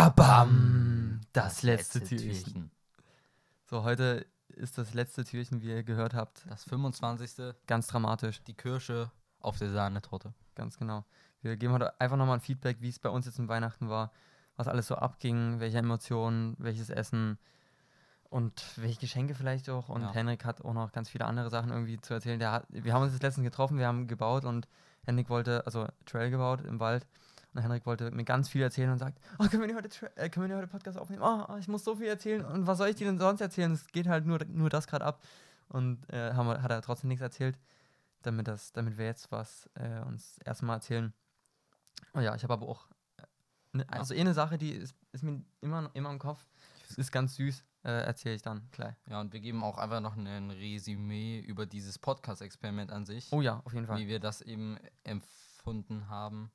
Babam! Das letzte Türchen. So, heute ist das letzte Türchen, wie ihr gehört habt. Das 25. Ganz dramatisch. Die Kirsche auf der Sahnetorte. Ganz genau. Wir geben heute einfach nochmal ein Feedback, wie es bei uns jetzt im Weihnachten war, was alles so abging, welche Emotionen, welches Essen und welche Geschenke vielleicht auch. Und Ja. Henrik hat auch noch ganz viele andere Sachen irgendwie zu erzählen. Hat, wir haben uns jetzt letztens getroffen, wir haben gebaut und Henrik wollte, also Trail gebaut im Wald. Und Henrik wollte mir ganz viel erzählen und sagt, oh, können wir nicht heute, äh, können wir nicht heute Podcast aufnehmen? Oh, oh, ich muss so viel erzählen. Und was soll ich dir denn sonst erzählen? Es geht halt nur, nur das gerade ab. Und äh, haben, hat er trotzdem nichts erzählt, damit, das, damit wir jetzt was äh, uns erstmal erzählen. Oh ja, ich habe aber auch, äh, ne, also eh eine Sache, die ist, ist mir immer, immer im Kopf. Ist ganz süß, äh, erzähle ich dann gleich. Ja, und wir geben auch einfach noch ein Resümee über dieses Podcast-Experiment an sich. Oh ja, auf jeden Fall. Wie wir das eben empfunden haben.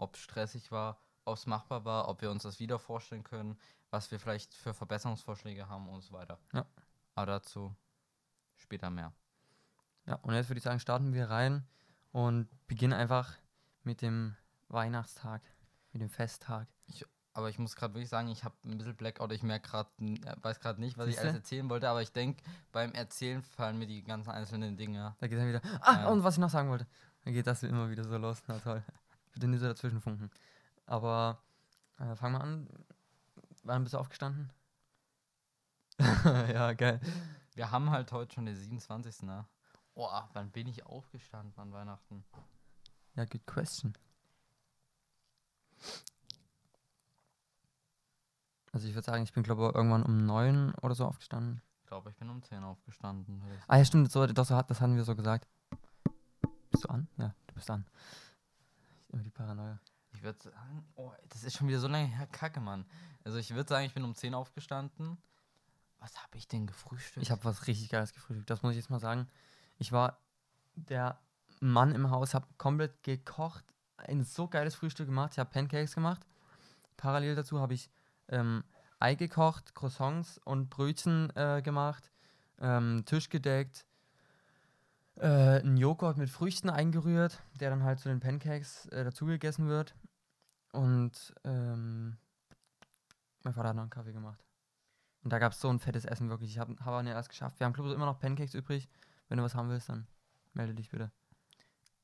Ob es stressig war, ob es machbar war, ob wir uns das wieder vorstellen können, was wir vielleicht für Verbesserungsvorschläge haben und so weiter. Ja. Aber dazu später mehr. Ja, und jetzt würde ich sagen, starten wir rein und beginnen einfach mit dem Weihnachtstag, mit dem Festtag. Aber ich muss gerade wirklich sagen, ich habe ein bisschen Blackout. Ich merke gerade, weiß gerade nicht, was ich Siehste? alles erzählen wollte, aber ich denke, beim Erzählen fallen mir die ganzen einzelnen Dinge. Da geht dann wieder. Ah, Ja. und was ich noch sagen wollte. Dann geht das immer wieder so los. Na toll. Bitte nicht so dazwischen funken. Aber äh, fangen wir an. Wann bist du aufgestanden? ja, geil. Wir haben halt heute schon den 27. Ne? Boah, wann bin ich aufgestanden an Weihnachten? Ja, good question. Also ich würde sagen, ich bin glaube ich irgendwann um neun oder so aufgestanden. Ich glaube, ich bin um 10 aufgestanden. Ah ja, stimmt, so, doch, so, das hatten wir so gesagt. Bist du an? Ja, du bist an. Immer die Paranoia. Ich würde sagen, oh, das ist schon wieder so lange her, Kacke, Mann. Also ich würde sagen, ich bin um 10 aufgestanden. Was habe ich denn gefrühstückt? Ich habe was richtig Geiles gefrühstückt, das muss ich jetzt mal sagen. Ich war der Mann im Haus, habe komplett gekocht, ein so geiles Frühstück gemacht. Ich habe Pancakes gemacht. Parallel dazu habe ich ähm, Ei gekocht, Croissants und Brötchen äh, gemacht, ähm, Tisch gedeckt, äh, einen Joghurt mit Früchten eingerührt, der dann halt zu den Pancakes äh, dazu gegessen wird. Und ähm, mein Vater hat noch einen Kaffee gemacht. Und da gab es so ein fettes Essen wirklich. Ich habe hab nicht erst geschafft. Wir haben ich immer noch Pancakes übrig. Wenn du was haben willst, dann melde dich bitte.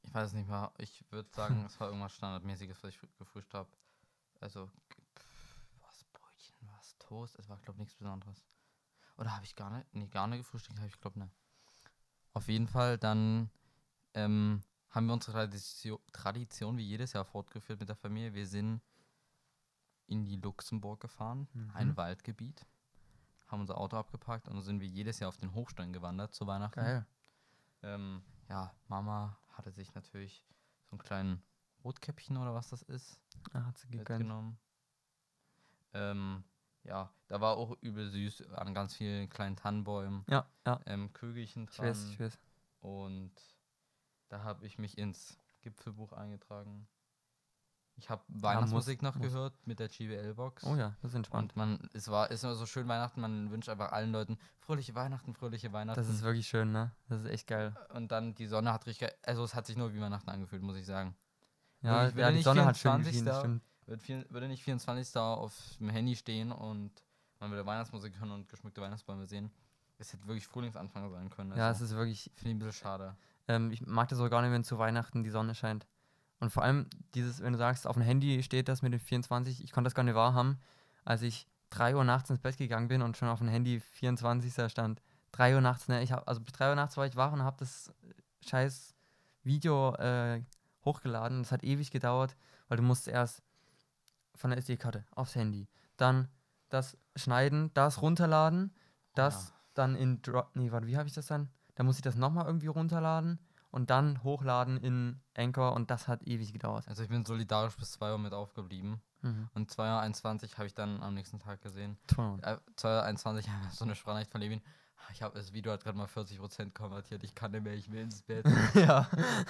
Ich weiß es nicht mehr. Ich würde sagen, es war irgendwas Standardmäßiges, was ich frü- gefrühstückt habe. Also, was Brötchen, was Toast. Es war, glaube ich, nichts Besonderes. Oder habe ich gar nicht? Nee, gar nicht gefrühstückt, habe ich, glaube nicht. Auf jeden Fall, dann ähm, haben wir unsere Tradition, Tradition wie jedes Jahr fortgeführt mit der Familie. Wir sind in die Luxemburg gefahren, ein Mhm. Waldgebiet, haben unser Auto abgepackt und dann sind wir jedes Jahr auf den Hochstein gewandert zu Weihnachten. Geil. Ähm, ja, Mama hatte sich natürlich so einen kleinen Rotkäppchen oder was das ist Ah, hat sie gegönnt. mitgenommen. Ähm, ja, da war auch übel süß an ganz vielen kleinen Tannenbäumen, Ja, ja. ähm, Kügelchen Ich dran. weiß, ich weiß. Und da habe ich mich ins Gipfelbuch eingetragen. Ich habe Weihnachtsmusik noch muss. gehört mit der GWL-Box. Oh ja, das ist entspannt. Und man, es war, ist immer so schön Weihnachten, man wünscht einfach allen Leuten fröhliche Weihnachten, fröhliche Weihnachten. Das ist wirklich schön, ne? Das ist echt geil. Und dann die Sonne hat richtig, ge- also es hat sich nur wie Weihnachten angefühlt, muss ich sagen. Ja, ja die Sonne hat schön 24. geschienen, das stimmt. Würde, vier, würde nicht 24 da auf dem Handy stehen und man würde Weihnachtsmusik hören und geschmückte Weihnachtsbäume sehen. Es hätte wirklich Frühlingsanfang sein können. Ja, es Also, ist wirklich, finde ich ein bisschen schade. ähm, ich mag das auch gar nicht, wenn zu Weihnachten die Sonne scheint. Und vor allem dieses, wenn du sagst, auf dem Handy steht das mit den 24, ich konnte das gar nicht wahrhaben, als ich 3 Uhr nachts ins Bett gegangen bin und schon auf dem Handy 24. da stand. 3 Uhr nachts, ne? Ich hab, also bis 3 Uhr nachts war ich wach und habe das scheiß Video äh, hochgeladen. Das hat ewig gedauert, weil du musst erst von der SD-Karte aufs Handy, dann das schneiden, das runterladen, das Ja. dann in Dro nee, warte, wie habe ich das dann? Da muss ich das nochmal irgendwie runterladen und dann hochladen in Anchor und das hat ewig gedauert. Also ich bin solidarisch bis 2 Uhr mit aufgeblieben. Mhm. Und 2 Uhr 21 habe ich dann am nächsten Tag gesehen. Äh, 2 Uhr 21 so eine Sprachnachricht von Levin. "Ah, Ich habe das Video hat gerade mal 40% konvertiert. Ich kann nicht mehr, ich will ins Bett. ja.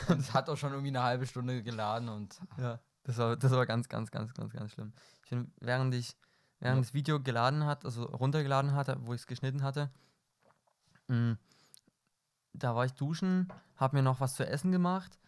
und es hat auch schon irgendwie eine halbe Stunde geladen und ja. Das war, das war ganz, ganz, ganz, ganz, ganz schlimm. Ich find, während ich, während Ja. das Video geladen hat, also runtergeladen hatte, wo ich es geschnitten hatte, mh, da war ich duschen, habe mir noch was zu essen gemacht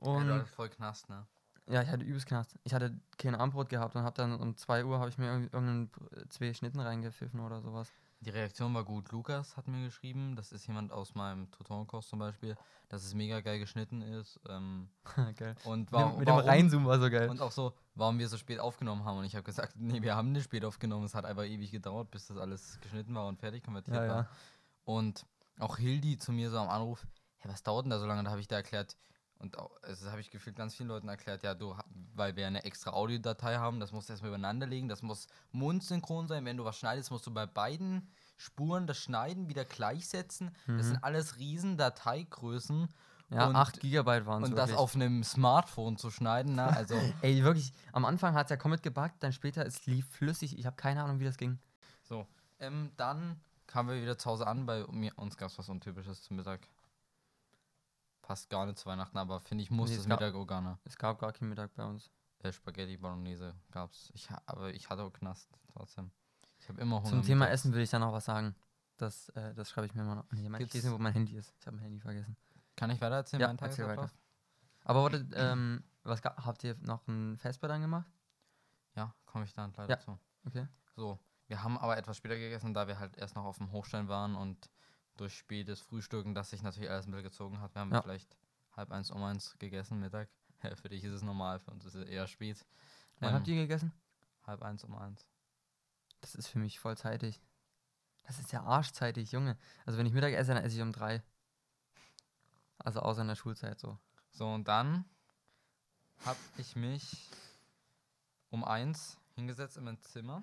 ja, und hattest voll Knast, ne? Ja, ich hatte übelst Knast. Ich hatte kein Armbrot gehabt und hab dann um 2 Uhr habe ich mir irgend- irgendeinen zwei Schnitten reingepfiffen oder sowas. Die Reaktion war gut. Lukas hat mir geschrieben, das ist jemand aus meinem Tutorenkurs zum Beispiel, dass es mega geil geschnitten ist. Ähm, geil. und Mit, wa dem- mit dem warum, Reinzoomen war so geil. Und auch so, warum wir so spät aufgenommen haben. Und ich habe gesagt, nee, wir haben nicht spät aufgenommen. Es hat einfach ewig gedauert, bis das alles geschnitten war und fertig konvertiert ja, war. ja. Und auch Hildi zu mir so am Anruf, hey, was dauert denn da so lange? Da habe ich da erklärt, und auch, also das habe ich gefühlt ganz vielen Leuten erklärt, ja, du, weil wir eine extra Audiodatei haben, das musst du erstmal übereinander legen, das muss mundsynchron sein. Wenn du was schneidest, musst du bei beiden Spuren das Schneiden wieder gleichsetzen. Das sind alles riesen Dateigrößen. Mhm. Ja, und, 8 Gigabyte waren es Und das wirklich. auf einem Smartphone zu schneiden, na, also Ey, wirklich, am Anfang hat es ja komplett gebuggt, dann später, es lief flüssig. Ich habe keine Ahnung, wie das ging. so. Ähm, dann kamen wir wieder zu Hause an, bei mir, uns gab es was Untypisches zum Mittag. Passt gar nicht zu Weihnachten, aber finde ich, muss Nee, das es gab- Mittag auch gar nicht. Es gab gar keinen Mittag bei uns. Äh, Spaghetti Bolognese gab's. Ich, aber ich hatte auch Knast trotzdem. Ich habe immer Hunger. Zum Thema mittags. Essen will ich dann noch was sagen. Das, äh, das schreibe ich mir mal noch. Nee, mein, ich wo mein Handy ist. Ich habe mein Handy vergessen. Kann ich weiter erzählen? Ja, meinen erzähl weiter. Aber warte, ähm, was ga- habt ihr noch ein Vesper dann gemacht? Ja, komme ich dann leider Ja. zu. Okay. So, wir haben aber etwas später gegessen, da wir halt erst noch auf dem Hochstein waren und durch spätes Frühstücken, das sich natürlich alles ein bisschen gezogen hat. Wir haben Ja. vielleicht halb eins um eins gegessen Mittag. für dich ist es normal, für uns ist es eher spät. Wann Ähm, habt ihr gegessen? Halb eins um eins. Das ist für mich vollzeitig. Das ist ja arschzeitig, Junge. Also wenn ich Mittag esse, dann esse ich um drei. Also außer in der Schulzeit so. So, und dann habe ich mich um eins hingesetzt in mein Zimmer,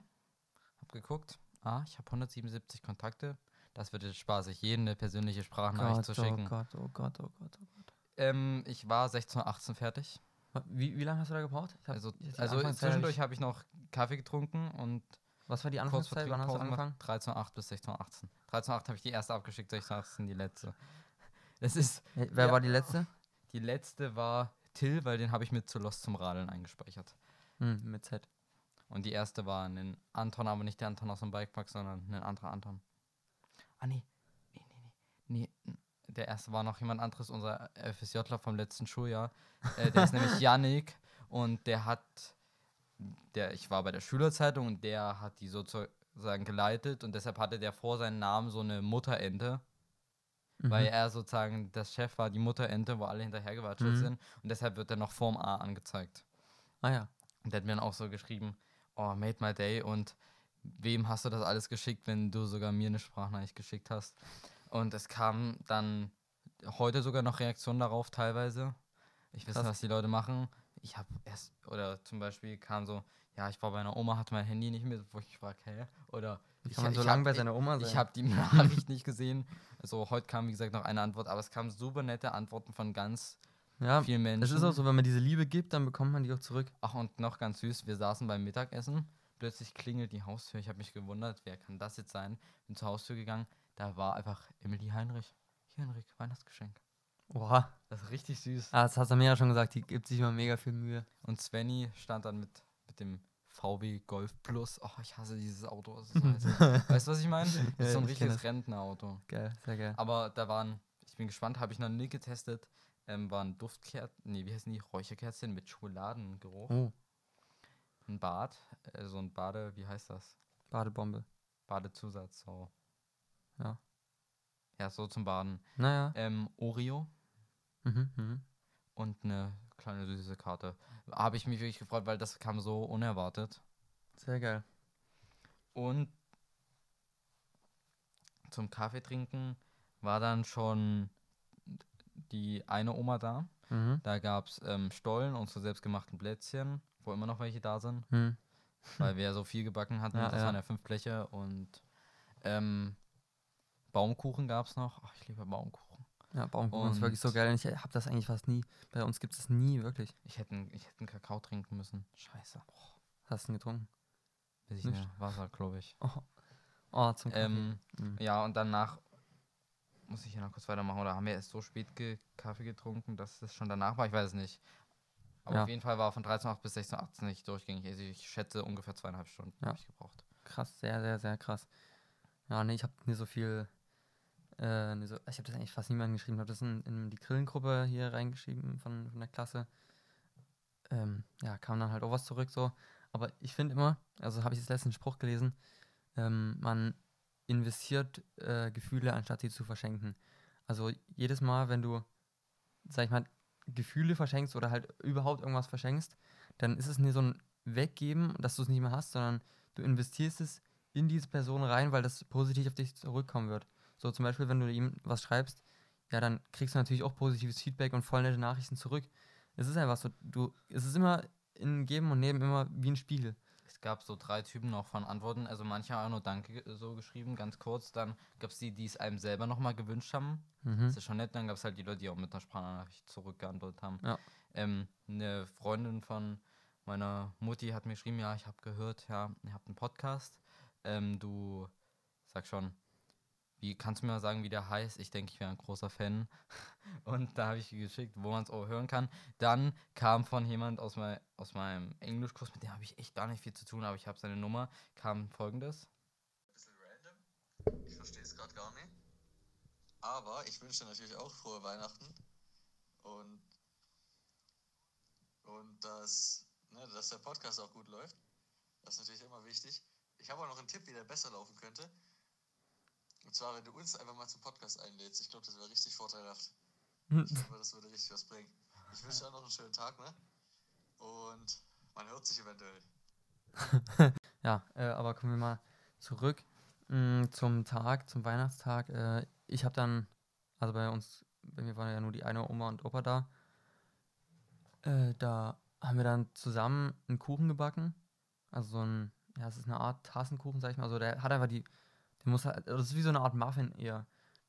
habe geguckt, ah, ich habe 177 Kontakte, das wird jetzt spaßig, jedem eine persönliche Sprachnachricht zu oh schicken. Gott, oh Gott, oh Gott, oh Gott. Ähm, ich war 16.18 Uhr fertig. Wie, wie lange hast du da gebraucht? Also, also zwischendurch habe ich noch Kaffee getrunken und Was war die Anfangszeit? Wann hast du angefangen? 13.08 bis 16.18 13.08 habe ich die erste abgeschickt, 16.18 die letzte. Das ist, wer Ja. war die letzte? die letzte war Till, weil den habe ich mit zu Lost zum Radeln eingespeichert. Hm, mit Z. Und die erste war ein Anton, aber nicht der Anton aus dem Bikepark, sondern ein anderer Anton. Ah, nee. Nee, nee, nee. nee. Der erste war noch jemand anderes, unser FSJler vom letzten Schuljahr. Äh, der ist nämlich Yannick und der hat, der, ich war bei der Schülerzeitung und der hat die sozusagen geleitet und deshalb hatte der vor seinem Namen so eine Mutterente, weil Mhm. er sozusagen das Chef war, die Mutterente, wo alle hinterhergewatschelt Mhm. sind und deshalb wird er noch vorm A angezeigt. Ah ja. Und der hat mir dann auch so geschrieben, oh, made my day und wem hast du das alles geschickt, wenn du sogar mir eine Sprachnachricht geschickt hast? Und es kam dann heute sogar noch Reaktionen darauf teilweise. Ich weiß nicht, was die Leute machen. Ich habe erst, oder zum Beispiel kam so, ja, ich war bei einer Oma, hatte mein Handy nicht mit, wo ich frage, hä? Oder ich, kann man so lange bei seiner Oma sein? ich habe die Nachricht nicht gesehen. Also heute kam, wie gesagt, noch eine Antwort, aber es kamen super nette Antworten von ganz ja, vielen Menschen. es ist auch so, wenn man diese Liebe gibt, dann bekommt man die auch zurück. Ach, und noch ganz süß, wir saßen beim Mittagessen, plötzlich klingelt die Haustür. Ich habe mich gewundert, wer kann das jetzt sein? Bin zur Haustür gegangen, da war einfach Emily Heinrich. Hier, Henrik, Weihnachtsgeschenk. Oha. Das ist richtig süß. Ah, das hat Samira schon gesagt, die gibt sich immer mega viel Mühe. Und Svenny stand dann mit, mit dem VW Golf Plus. Oh, ich hasse dieses Auto. So weißt du, was ich meine? Das ist so ein Ja, richtiges. Rentnerauto. Geil, sehr geil. Aber da waren, ich bin gespannt, habe ich noch nie getestet, ähm, waren Duftkerzen, nee, wie heißen die? Räucherkerzchen mit Schokoladengeruch. Oh, Ein Bad, äh, so ein Bade, wie heißt das? Badebombe. Badezusatz, so. Ja. Ja, so zum Baden. Naja. Ähm, Oreo Mhm, mhm. und eine kleine süße Karte. Habe ich mich wirklich gefreut, weil das kam so unerwartet. Sehr geil. Und zum Kaffee trinken war dann schon die eine Oma da. Mhm. Da gab es ähm, Stollen, unsere selbstgemachten Plätzchen, wo immer noch welche da sind, Hm. weil wir ja so viel gebacken hatten. Ja, das ja. waren ja fünf Bleche und ähm, Baumkuchen gab es noch. Ach, ich liebe Baumkuchen. Ja, Baumkuchen ist wirklich so Und- geil. Und ich habe das eigentlich fast nie. Bei uns gibt es das nie, wirklich. Ich hätte einen- ich hätte einen Kakao trinken müssen. Scheiße. Was hast du denn getrunken? Weiß ich Nicht? nicht. Wasser, glaube ich. Oh, oh zum Kaffee. Ähm, Mhm. ja, und danach muss ich hier noch kurz weitermachen. Oder haben wir erst so spät ge Kaffee getrunken, dass es schon danach war? Ich weiß es nicht. Aber Ja. auf jeden Fall war von 13.08 bis 16.18 nicht durchgängig. Also ich schätze ungefähr zweieinhalb Stunden Ja. habe ich gebraucht. Krass, sehr, sehr, sehr krass. Ja, nee, ich habe nie so viel. Äh, nie so, ich habe das eigentlich fast niemandem geschrieben. Ich habe das in, in die Grillengruppe hier reingeschrieben von, von der Klasse. ähm, ja, kam dann halt auch was zurück so. Aber ich finde immer, also habe ich das letzten Spruch gelesen, ähm, man investiert äh, Gefühle, anstatt sie zu verschenken. Also jedes Mal, wenn du, sag ich mal, Gefühle verschenkst oder halt überhaupt irgendwas verschenkst, dann ist es nicht so ein Weggeben, dass du es nicht mehr hast, sondern du investierst es in diese Person rein, weil das positiv auf dich zurückkommen wird. So zum Beispiel, wenn du ihm was schreibst, ja, dann kriegst du natürlich auch positives Feedback und voll nette Nachrichten zurück. Es ist einfach so, du, es ist immer in Geben und Nehmen immer wie ein Spiegel. Es gab so drei Typen noch von Antworten. Also manche haben nur Danke so geschrieben, ganz kurz. Dann gab es die, die es einem selber nochmal gewünscht haben. Mhm. Das ist schon nett. Dann gab es halt die Leute, die auch mit einer Sprachnachricht zurückgeantwortet haben. Ja. Ähm, eine Freundin von meiner Mutti hat mir geschrieben, ja, ich habe gehört, ja, ihr habt einen Podcast. Ähm, du, sag schon, wie kannst du mir mal sagen, wie der heißt? Ich denke, ich wäre ein großer Fan. Und da habe ich geschickt, wo man es auch hören kann. Dann kam von jemand aus, mein, aus meinem Englischkurs, mit dem habe ich echt gar nicht viel zu tun, aber ich habe seine Nummer, kam folgendes. bisschen random. Ich verstehe es gerade gar nicht. Aber ich wünsche natürlich auch frohe Weihnachten. Und, und dass, ne, dass der Podcast auch gut läuft. Das ist natürlich immer wichtig. Ich habe auch noch einen Tipp, wie der besser laufen könnte. Und zwar, wenn du uns einfach mal zum Podcast einlädst. Ich glaube, das wäre richtig vorteilhaft. Ich glaube, das würde richtig was bringen. Ich wünsche dir auch noch einen schönen Tag, ne? Und man hört sich eventuell. Ja, äh, aber kommen wir mal zurück mh, zum Tag, zum Weihnachtstag. Äh, ich habe dann, also bei uns, bei mir waren ja nur die eine Oma und Opa da. Äh, da haben wir dann zusammen einen Kuchen gebacken. Also so ein, ja, es ist eine Art Tassenkuchen, sag ich mal. Also der hat einfach die, der muss halt, das ist wie so eine Art Muffin eher.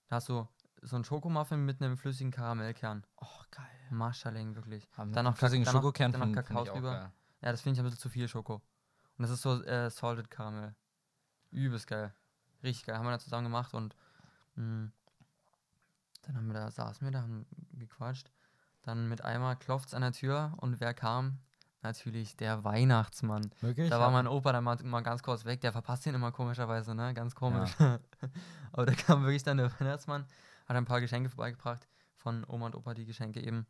Da hast du so einen Schokomuffin mit einem flüssigen Karamellkern. Oh, geil. Marschalling, wirklich. Haben Dann noch flüssigen Kak- dann noch- Schokokern dann noch Kakao drüber. geil. Ja, das finde ich ein bisschen zu viel Schoko. Und das ist so äh, Salted Caramel. Übelst geil. Richtig geil. Haben wir da zusammen gemacht und mh, dann haben wir da, saßen wir da, haben gequatscht. Dann mit einmal klopft es an der Tür und wer kam? Natürlich der Weihnachtsmann. Wirklich? Da war mein Opa dann mal, mal ganz kurz weg. Der verpasst ihn immer komischerweise, ne? Ganz komisch. Aber da kam wirklich dann der Weihnachtsmann, hat ein paar Geschenke vorbeigebracht. Von Oma und Opa die Geschenke eben.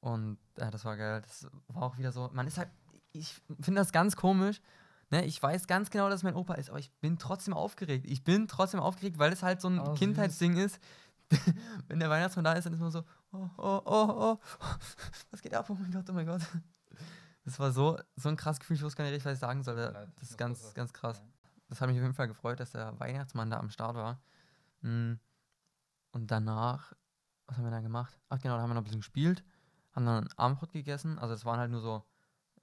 Und ja, das war geil. Das war auch wieder so. Man ist halt. Ich finde das ganz komisch. Ne? Ich weiß ganz genau, dass mein Opa ist, aber ich bin trotzdem aufgeregt. Ich bin trotzdem aufgeregt, weil es halt so ein Oh. Kindheitsding ist. Wenn der Weihnachtsmann da ist, dann ist man so, oh, oh, oh, oh, was geht ab? Oh mein Gott, oh mein Gott. Das war so, so ein krass Gefühl, ich wusste gar nicht, richtig, was ich sagen sollte. Das ist ganz, ganz krass. Das hat mich auf jeden Fall gefreut, dass der Weihnachtsmann da am Start war. Mm. Und danach, was haben wir dann gemacht? Ach genau, da haben wir noch ein bisschen gespielt, haben dann Abendbrot gegessen. Also es waren halt nur so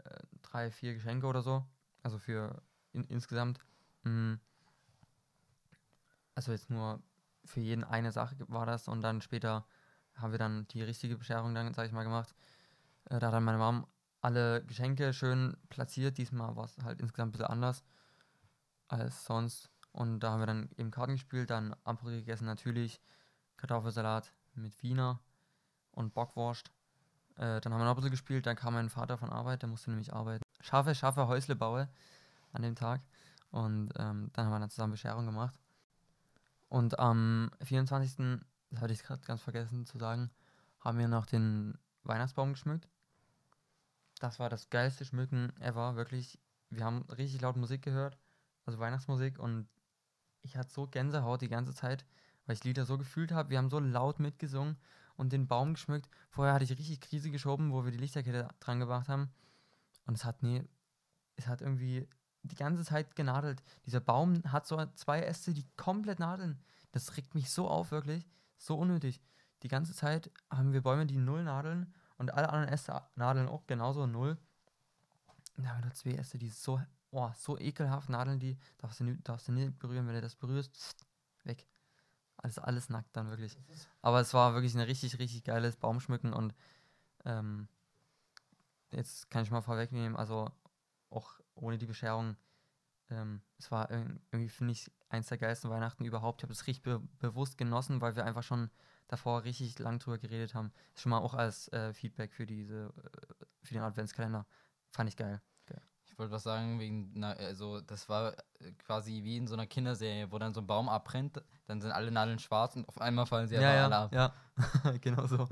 äh, drei, vier Geschenke oder so. Also für in, insgesamt. Mm. Also jetzt nur für jeden eine Sache war das und dann später haben wir dann die richtige Bescherung dann, sag ich mal, gemacht. Äh, da hat dann meine Mom alle Geschenke schön platziert. Diesmal war es halt insgesamt ein bisschen anders als sonst. Und da haben wir dann eben Karten gespielt, dann Abendbrot gegessen, natürlich Kartoffelsalat mit Wiener und Bockwurst. Äh, dann haben wir noch ein bisschen gespielt, dann kam mein Vater von Arbeit, der musste nämlich arbeiten. Schaffe, schaffe, Häusle baue an dem Tag. Und ähm, dann haben wir dann zusammen Bescherung gemacht. Und am 24., das hatte ich gerade ganz vergessen zu sagen, haben wir noch den Weihnachtsbaum geschmückt. Das war das geilste Schmücken ever, wirklich. Wir haben richtig laut Musik gehört, also Weihnachtsmusik und ich hatte so Gänsehaut die ganze Zeit, weil ich Lieder so gefühlt habe. Wir haben so laut mitgesungen und den Baum geschmückt. Vorher hatte ich richtig Krise geschoben, wo wir die Lichterkette dran gebracht haben. Und es hat, nee, es hat irgendwie die ganze Zeit genadelt. Dieser Baum hat so zwei Äste, die komplett nadeln. Das regt mich so auf, wirklich. So unnötig. Die ganze Zeit haben wir Bäume, die null nadeln und alle anderen Äste nadeln auch genauso null. Da haben wir nur zwei Äste, die so, oh, so ekelhaft nadeln, die darfst du, nie, darfst du nicht berühren. Wenn du das berührst, pst, weg. Alles, alles nackt dann wirklich. Aber es war wirklich ein richtig, richtig geiles Baumschmücken und ähm, jetzt kann ich mal vorwegnehmen, also auch ohne die Bescherung, ähm, es war irg- irgendwie, finde ich, eins der geilsten Weihnachten überhaupt. Ich habe es richtig be bewusst genossen, weil wir einfach schon davor richtig lang drüber geredet haben. Ist schon mal auch als äh, Feedback für diese, äh, für den Adventskalender. Fand ich geil. Ich wollte was sagen, wegen, na, also das war äh, quasi wie in so einer Kinderserie, wo dann so ein Baum abbrennt, dann sind alle Nadeln schwarz und auf einmal fallen sie aber alle ab. ja. genau so.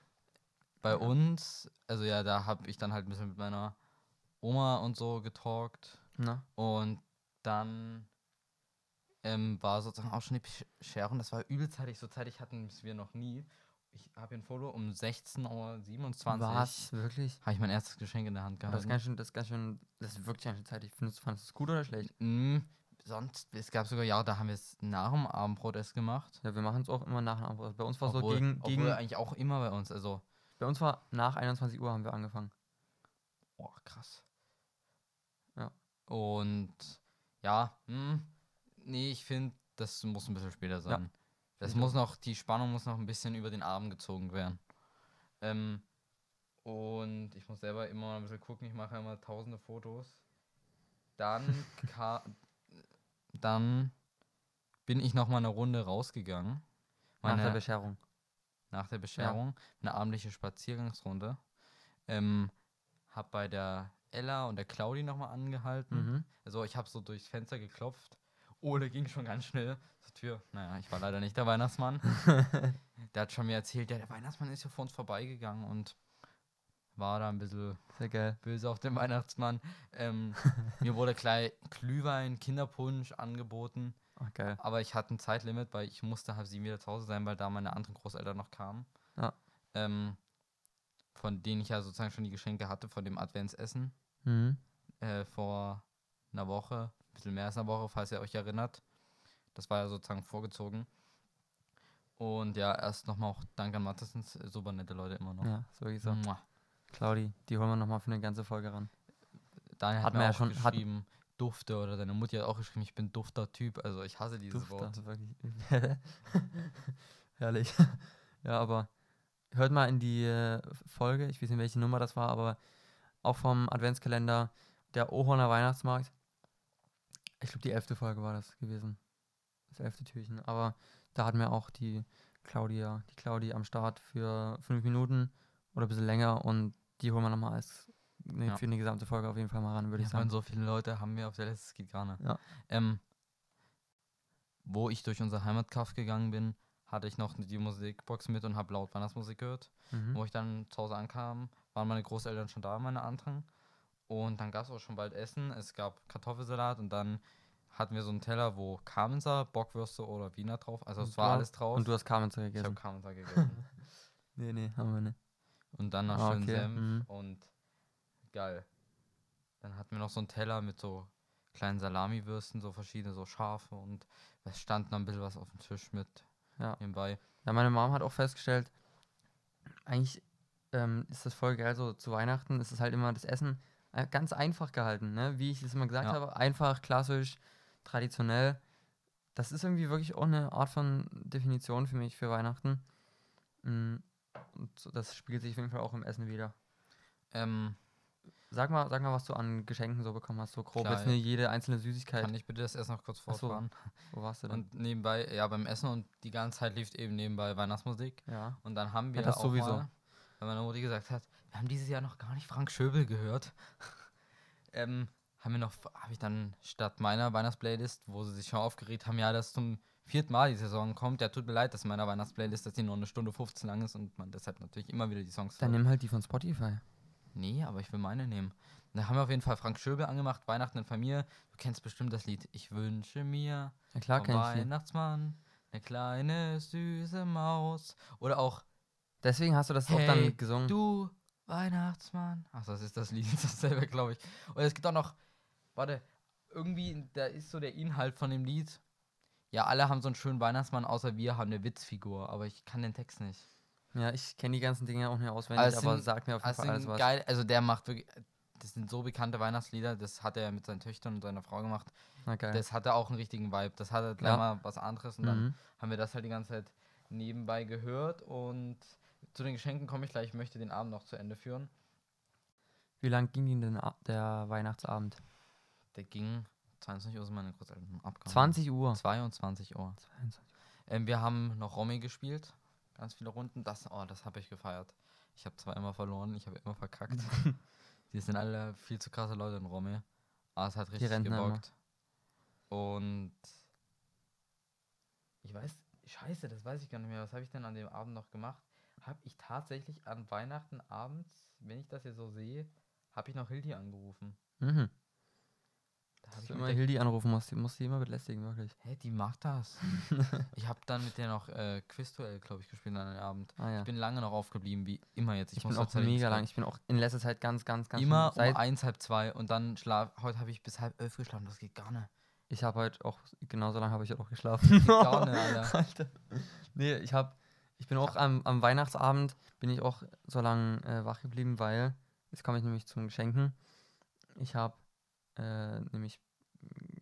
bei uns, also ja, da habe ich dann halt ein bisschen mit meiner Oma und so getalkt. Na? Und dann ähm, war sozusagen auch schon die Bescherung. Das war übelzeitig. So zeitig hatten wir noch nie. Ich habe hier ein Foto um 16.27 Uhr. Was? Wirklich? Habe ich mein erstes Geschenk in der Hand Das gehalten. ist ganz schön, das ist ganz schön, das ist wirklich ganz schön zeitig. Findest, fandest du es gut oder schlecht? Mm, sonst, es gab sogar Jahre, da haben wir es nach dem Abendbrot erst gemacht. Ja, wir machen es auch immer nach dem Abendbrot. Bei uns war so obwohl, gegen, obwohl gegen eigentlich auch immer bei uns. Also, bei uns war nach 21 Uhr haben wir angefangen. boah, krass. Ja. Und ja, hm, nee, ich finde, das muss ein bisschen später sein. Das ich muss noch, die Spannung muss noch ein bisschen über den Abend gezogen werden. Ähm, und ich muss selber immer ein bisschen gucken, ich mache immer tausende Fotos. Dann, dann bin ich noch mal eine Runde rausgegangen. nach der Meine- Bescherung. nach der Bescherung, eine abendliche Spaziergangsrunde. Ähm, hab bei der Ella und der Claudi nochmal angehalten. Mhm. Also ich habe so durchs Fenster geklopft. Oh, der ging schon ganz schnell zur Tür. Naja, ich war leider nicht der Weihnachtsmann. der hat schon mir erzählt, ja, der Weihnachtsmann ist ja vor uns vorbeigegangen und war da ein bisschen böse auf den Weihnachtsmann. Ähm, mir wurde gleich Glühwein, Kinderpunsch angeboten. Geil. Aber ich hatte ein Zeitlimit, weil ich musste halb sieben wieder zu Hause sein, weil da meine anderen Großeltern noch kamen. Ja. Ähm, von denen ich ja sozusagen schon die Geschenke hatte, von dem Adventsessen Mhm. äh, vor einer Woche, bisschen mehr als einer Woche, falls ihr euch erinnert. Das war ja sozusagen vorgezogen. Und ja, erst nochmal auch Dank an Mattesens, super nette Leute immer noch. Ja, so wirklich so. Mua. Claudi, die holen wir nochmal für eine ganze Folge ran. Daniel hat, Hat mir ja schon- geschrieben, Dufte oder deine Mutti hat auch geschrieben, ich bin dufter Typ. Also ich hasse dieses Dufter, Wort. wirklich. Herrlich. ja, aber hört mal in die äh, Folge, ich weiß nicht, welche Nummer das war, aber auch vom Adventskalender, der Ohorner Weihnachtsmarkt. Ich glaube, die elfte Folge war das gewesen. Das elfte Türchen. Aber da hatten wir auch die Claudia, die Claudi am Start für fünf Minuten oder ein bisschen länger und die holen wir nochmal als ne, Ja. für eine gesamte Folge auf jeden Fall mal ran, würde Ja, ich sagen. Mann, so viele Leute haben wir auf der Liste, das geht gar nicht. Ja. Ähm, wo ich durch unser Heimatkaff gegangen bin, hatte ich noch die Musikbox mit und habe laut Weihnachtsmusik gehört. Mhm. Wo ich dann zu Hause ankam, waren meine Großeltern schon da, meine anderen. Und dann gab es auch schon bald Essen. Es gab Kartoffelsalat und dann hatten wir so einen Teller, wo Kamenser, Bockwürste oder Wiener drauf. Also es war alles drauf. Und du hast Kamenzer ich habe gegessen. Kamenser gegessen. Nee, nee, haben wir nicht. und dann noch Ah, schön okay, Senf mhm. und geil. Dann hatten wir noch so einen Teller mit so kleinen Salamiwürsten, so verschiedene, so scharfe und es stand noch ein bisschen was auf dem Tisch mit Ja. nebenbei. Ja, meine Mom hat auch festgestellt, eigentlich ähm, ist das voll geil, so zu Weihnachten ist es halt immer das Essen ganz einfach gehalten, ne? Wie ich es immer gesagt Ja. habe, einfach, klassisch, traditionell. Das ist irgendwie wirklich auch eine Art von Definition für mich für Weihnachten. Mm, Und das spiegelt sich auf jeden Fall auch im Essen wieder. Ähm, Sag mal, sag mal, was du an Geschenken so bekommen hast, so grob. Klar, Jetzt ja. jede einzelne Süßigkeit. kann ich bitte das erst noch kurz Ach so. Wo warst du denn? Und nebenbei, ja, beim Essen und die ganze Zeit lief eben nebenbei Weihnachtsmusik. ja. Und dann haben wir das auch sowieso. mal, weil meine Mutti gesagt hat, wir haben dieses Jahr noch gar nicht Frank Schöbel gehört. ähm, haben wir noch, habe ich dann statt meiner Weihnachtsplaylist, wo sie sich schon aufgeregt haben, ja, dass zum vierten Mal die Saison kommt, ja, tut mir leid, dass in meiner Weihnachtsplaylist, dass die nur eine Stunde 15 lang ist und man deshalb natürlich immer wieder die Songs Dann hört. nimm halt die von Spotify. Nee, aber ich will meine nehmen. Da haben wir auf jeden Fall Frank Schöbel angemacht, Weihnachten in Familie. Du kennst bestimmt das Lied Ich wünsche mir Ja klar vom kenn ich. Weihnachtsmann eine kleine süße Maus. Oder auch Deswegen hast du das auch Hey, dann gesungen. Du Weihnachtsmann. Ach, das ist das Lied dasselbe, glaube ich. Und es gibt auch noch, warte, irgendwie, da ist so der Inhalt von dem Lied. Ja, alle haben so einen schönen Weihnachtsmann, außer wir haben eine Witzfigur, aber ich kann den Text nicht. Ja, ich kenne die ganzen Dinge auch nicht auswendig, Also aber sind- sag mir auf jeden Also Fall alles was. geil, also der macht wirklich, das sind so bekannte Weihnachtslieder, das hat er mit seinen Töchtern und seiner Frau gemacht. Geil. Das hatte auch einen richtigen Vibe. Das hatte gleich Ja. mal was anderes und dann Mhm. haben wir das halt die ganze Zeit nebenbei gehört und zu den Geschenken komme ich gleich. Ich möchte den Abend noch zu Ende führen. Wie lang ging Ihnen denn der Weihnachtsabend? Der ging 22 Uhr sind meine Großeltern abgehauen. 20 Uhr. 22 Uhr. 22. Ähm, wir haben noch Romy gespielt. Ganz viele Runden. Das, oh, das habe ich gefeiert. Ich habe zwar immer verloren, ich habe immer verkackt. Die sind alle viel zu krasse Leute in Romy. Aber es hat richtig Rentner immer. gebockt. Und ich weiß, scheiße, das weiß ich gar nicht mehr. Was habe ich denn an dem Abend noch gemacht? Habe ich tatsächlich an Weihnachten abends, wenn ich das hier so sehe, habe ich noch Hildi angerufen. Mhm. Da Dass ich du immer Hildi anrufen musst, die musst du immer belästigen, wirklich. Hä, die macht das. ich habe dann mit der noch äh, Quizduell, glaube ich, gespielt an einem Abend. Ah ja. Ich bin lange noch aufgeblieben, wie immer jetzt. Ich, bin muss auch tatsächlich mega lang. Ich bin auch in letzter Zeit ganz, ganz, ganz Immer um eins, halb zwei und dann schlaf. Heute habe ich bis halb elf geschlafen, das geht gar nicht. Ich habe heute auch, genauso lange habe ich auch geschlafen. Geht gar nicht, Alter. Alter. Nee, ich habe, ich bin auch am, am Weihnachtsabend, bin ich auch so lange äh, wach geblieben, weil, jetzt komme ich nämlich zum Geschenken. Ich habe äh, nämlich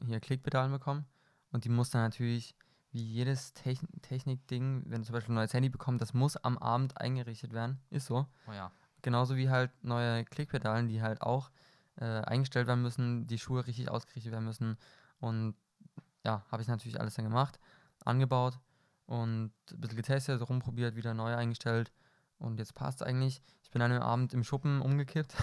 hier Klickpedalen bekommen und die muss dann natürlich, wie jedes Techn Technik-Ding, wenn du zum Beispiel ein neues Handy bekommst, das muss am Abend eingerichtet werden. Ist so. Oh ja. Genauso wie halt neue Klickpedalen, die halt auch äh, eingestellt werden müssen, die Schuhe richtig ausgerichtet werden müssen. Und ja, habe ich natürlich alles dann gemacht, angebaut und ein bisschen getestet, rumprobiert, wieder neu eingestellt. Und jetzt passt eigentlich. Ich bin an einem Abend im Schuppen umgekippt.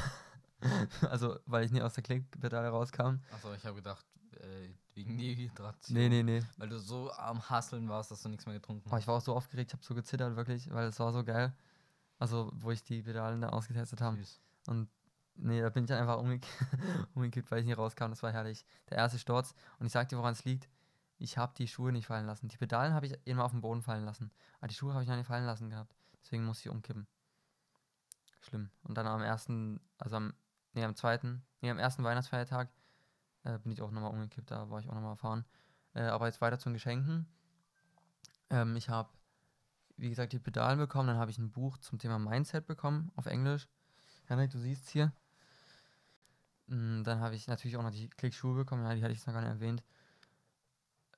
also, weil ich nie aus der Klickpedale rauskam. Achso, ich habe gedacht, äh, wegen Dehydration. Nee, nee, nee. Weil du so am Hasseln warst, dass du nichts mehr getrunken hast. ich war auch so aufgeregt, ich habe so gezittert, wirklich, weil es war so geil. Also, wo ich die Pedalen da ausgetestet habe. Und nee, da bin ich dann einfach umgek umgekippt, weil ich nicht rauskam. Das war herrlich. Der erste Sturz. Und ich sag dir, woran es liegt. Ich habe die Schuhe nicht fallen lassen. Die Pedalen habe ich immer auf den Boden fallen lassen. Aber die Schuhe habe ich noch nicht fallen lassen gehabt. Deswegen musste ich umkippen. Schlimm. Und dann am ersten, also am, nee, am zweiten, nee, am ersten Weihnachtsfeiertag äh, bin ich auch nochmal umgekippt. Da war ich auch nochmal fahren. Äh, aber jetzt weiter zu den Geschenken. Ähm, ich habe, wie gesagt, die Pedalen bekommen. Dann habe ich ein Buch zum Thema Mindset bekommen auf Englisch. Henrik, du siehst hier. Mm, Dann habe ich natürlich auch noch die Klickschuhe bekommen, ja, die hatte ich jetzt noch gar nicht erwähnt.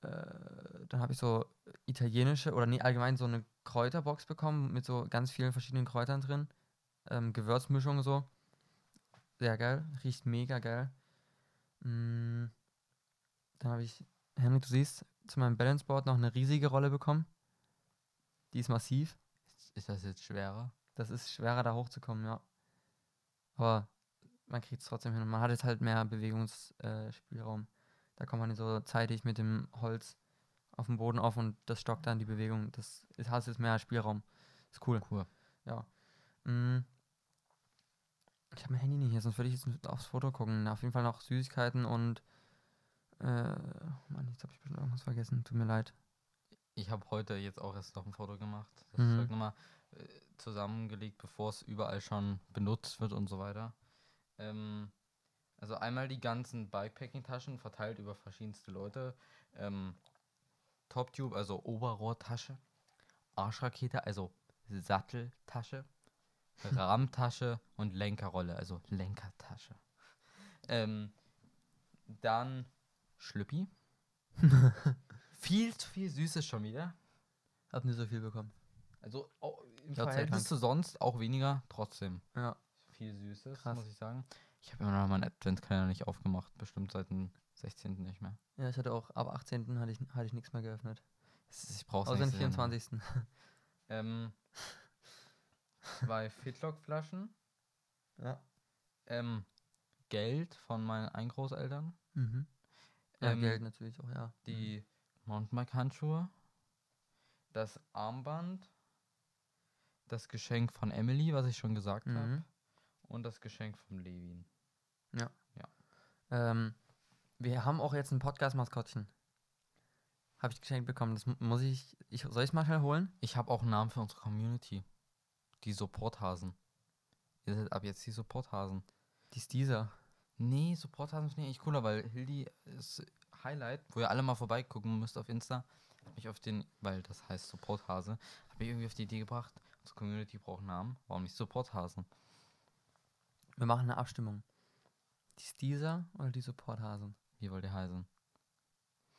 Äh, dann habe ich so italienische oder nee, allgemein so eine Kräuterbox bekommen mit so ganz vielen verschiedenen Kräutern drin. Ähm, Gewürzmischung so. Sehr geil, riecht mega geil. Mm, Dann habe ich, Henrik, du siehst, zu meinem Balanceboard noch eine riesige Rolle bekommen. Die ist massiv. Ist das jetzt schwerer? Das ist schwerer da hochzukommen, ja. Aber man kriegt es trotzdem hin. Und man hat jetzt halt mehr Bewegungsspielraum. Da kommt man nicht so zeitig mit dem Holz auf dem Boden auf und das stockt dann die Bewegung. Das ist, hast jetzt mehr Spielraum. Ist cool. Cool. Ja. Mm. Ich habe mein Handy nicht hier, sonst würde ich jetzt aufs Foto gucken. Auf jeden Fall noch Süßigkeiten und äh, Mann, jetzt habe ich bestimmt irgendwas vergessen. Tut mir leid. Ich habe heute jetzt auch erst noch ein Foto gemacht. Das Mhm. ist halt nochmal äh, zusammengelegt, bevor es überall schon benutzt wird und so weiter. Ähm, also einmal die ganzen Bikepacking-Taschen verteilt über verschiedenste Leute. Ähm, Top-Tube, also Oberrohrtasche. Arschrakete, also Satteltasche. Rahmtasche und Lenkerrolle, also Lenkertasche. Ähm, dann Schlüppi. viel zu viel Süßes schon wieder. Hab nicht so viel bekommen. Also au- im Gott Verhältnis zu sonst auch weniger, trotzdem. Ja. Viel Süßes, Krass. muss ich sagen. Ich habe immer noch meinen Adventskalender nicht aufgemacht, bestimmt seit dem 16. nicht mehr. Ja, ich hatte auch ab 18. hatte ich, hatte ich nichts mehr geöffnet. Ist- Ich brauche Außer den 24. Ähm, zwei Fitlock-Flaschen. Ja. Ähm, Geld von meinen Eingroßeltern. Mhm. Ja, Ähm, Geld natürlich auch, ja. Die Mountainbike-Handschuhe. Das Armband. Das Geschenk von Emily, was ich schon gesagt habe. Mhm. Und das Geschenk von Levin. Ähm, wir haben auch jetzt ein Podcast-Maskottchen. Habe ich geschenkt bekommen. Das mu- muss ich, ich. Soll ich es mal schnell holen? Ich habe auch einen Namen für unsere Community. Die Supporthasen. Ihr seid ab jetzt die Supporthasen. Die ist dieser. Nee, Supporthasen finde ich eigentlich cooler, weil Hildi ist Highlight, wo ihr alle mal vorbeigucken müsst auf Insta. Hat mich auf den, weil das heißt Supporthase, habe ich irgendwie auf die Idee gebracht, unsere Community braucht einen Namen. Warum nicht Supporthasen? Wir machen eine Abstimmung. Die Steezer oder die Supporthasen? Wie wollt ihr heißen?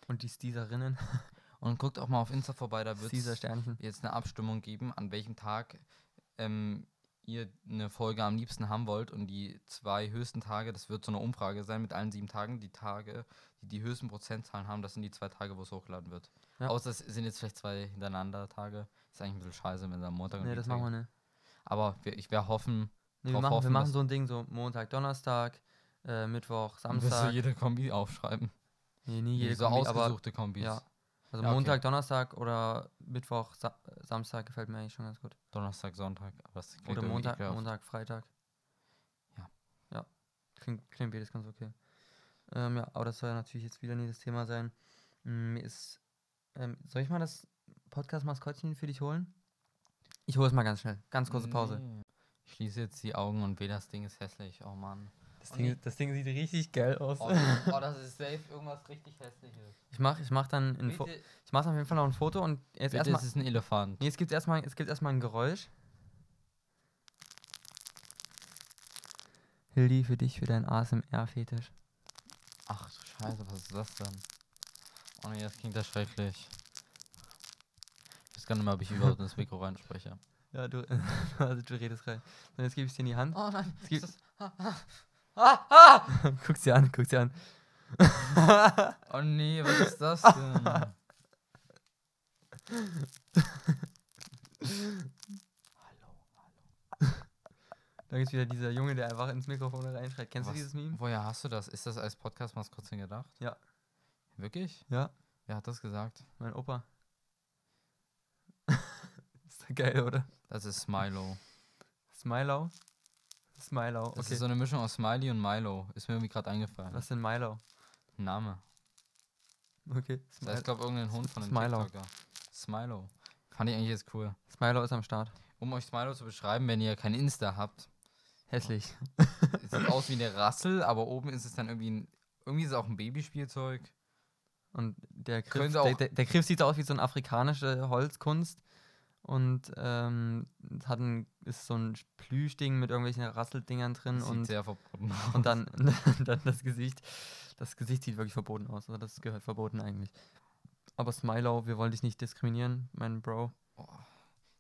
Und die Steezerinnen. Und guckt auch mal auf Insta vorbei, da wird es jetzt eine Abstimmung geben, an welchem Tag ähm, ihr eine Folge am liebsten haben wollt. Und die zwei höchsten Tage, das wird so eine Umfrage sein mit allen sieben Tagen. Die Tage, die die höchsten Prozentzahlen haben, das sind die zwei Tage, wo es hochgeladen wird. Ja. Außer es sind jetzt vielleicht zwei hintereinander Tage. Ist eigentlich ein bisschen scheiße, wenn es am Montag Nee, das machen wir nicht. Aber wir, ich werde hoffen, Nee, wir machen, wir hoffen, machen dass- so ein Ding, so Montag, Donnerstag, äh, Mittwoch, wirst du Samstag. jede Kombi aufschreiben. Nee, nie jede so Kombi, aber ausgesuchte Kombis. ja. Also Ja, okay. Montag, Donnerstag oder Mittwoch, Sa Samstag gefällt mir eigentlich schon ganz gut. Donnerstag, Sonntag. Aber das klingt Oder Montag, ekelhaft. Montag, Freitag. Ja. Ja. Klingt, klingt beides ganz okay. Ähm, ja, aber das soll ja natürlich jetzt wieder nie das Thema sein. Mir ist. Ähm, soll ich mal das Podcast-Maskottchen für dich holen? Ich hole es mal ganz schnell. Ganz kurze Pause. Nee. Ich schließe jetzt die Augen und weh, das Ding ist hässlich. Oh Mann. Das, Ding, das Ding sieht richtig geil aus. Oh, das, oh, das ist safe irgendwas richtig hässliches. Ich mach, ich mach dann ein ich mach auf jeden Fall noch ein Foto und jetzt bitte erstmal. es ist ein Elefant. Nee, es gibt erstmal, es gibt erstmal ein Geräusch. Hildi, für dich, für deinen ASMR-Fetisch. Ach du Scheiße, was ist das denn? Oh nee, das klingt ja schrecklich. Ich weiß gar nicht mehr, ob ich überhaupt ins Mikro reinspreche. Ja, du, also du redest rein. Und jetzt gebe ich dir in die Hand. Oh nein, Es gibt- ist das, ah, ah, guck's dir an, guck's dir an. oh nee, was ist das denn? Da gibt's wieder dieser Junge, der einfach ins Mikrofon reinschreit. Kennst Was? du dieses Meme? Woher hast du das? Ist das als Podcast-Maskottchen gedacht? Ja. Wirklich? Ja, Wer hat das gesagt? mein Opa. ist doch geil, oder? Das ist Smilo. Smilo? Smilo, Das okay. ist so eine Mischung aus Smiley und Milo. Ist mir irgendwie gerade eingefallen. Was ist denn Milo? Name. Okay. Das ist, glaube ich, irgendein Hund von den Smilo. TikToker. Smilo. Fand ich eigentlich jetzt cool. Smilo ist am Start. Um euch Smilo zu beschreiben, wenn ihr kein Insta habt, Hässlich. sieht aus wie eine Rassel, aber oben ist es dann irgendwie ein, irgendwie ist es auch ein Babyspielzeug. Und der Griff, der, der, der Griff sieht aus wie so eine afrikanische Holzkunst. Und ähm, es hat ein, ist so ein Plüschding mit irgendwelchen Rasseldingern drin Sieht und, sehr verboten aus. und dann, dann das Gesicht. Das Gesicht sieht wirklich verboten aus. Also das gehört verboten eigentlich. Aber Smilo, wir wollen dich nicht diskriminieren, mein Bro. Oh,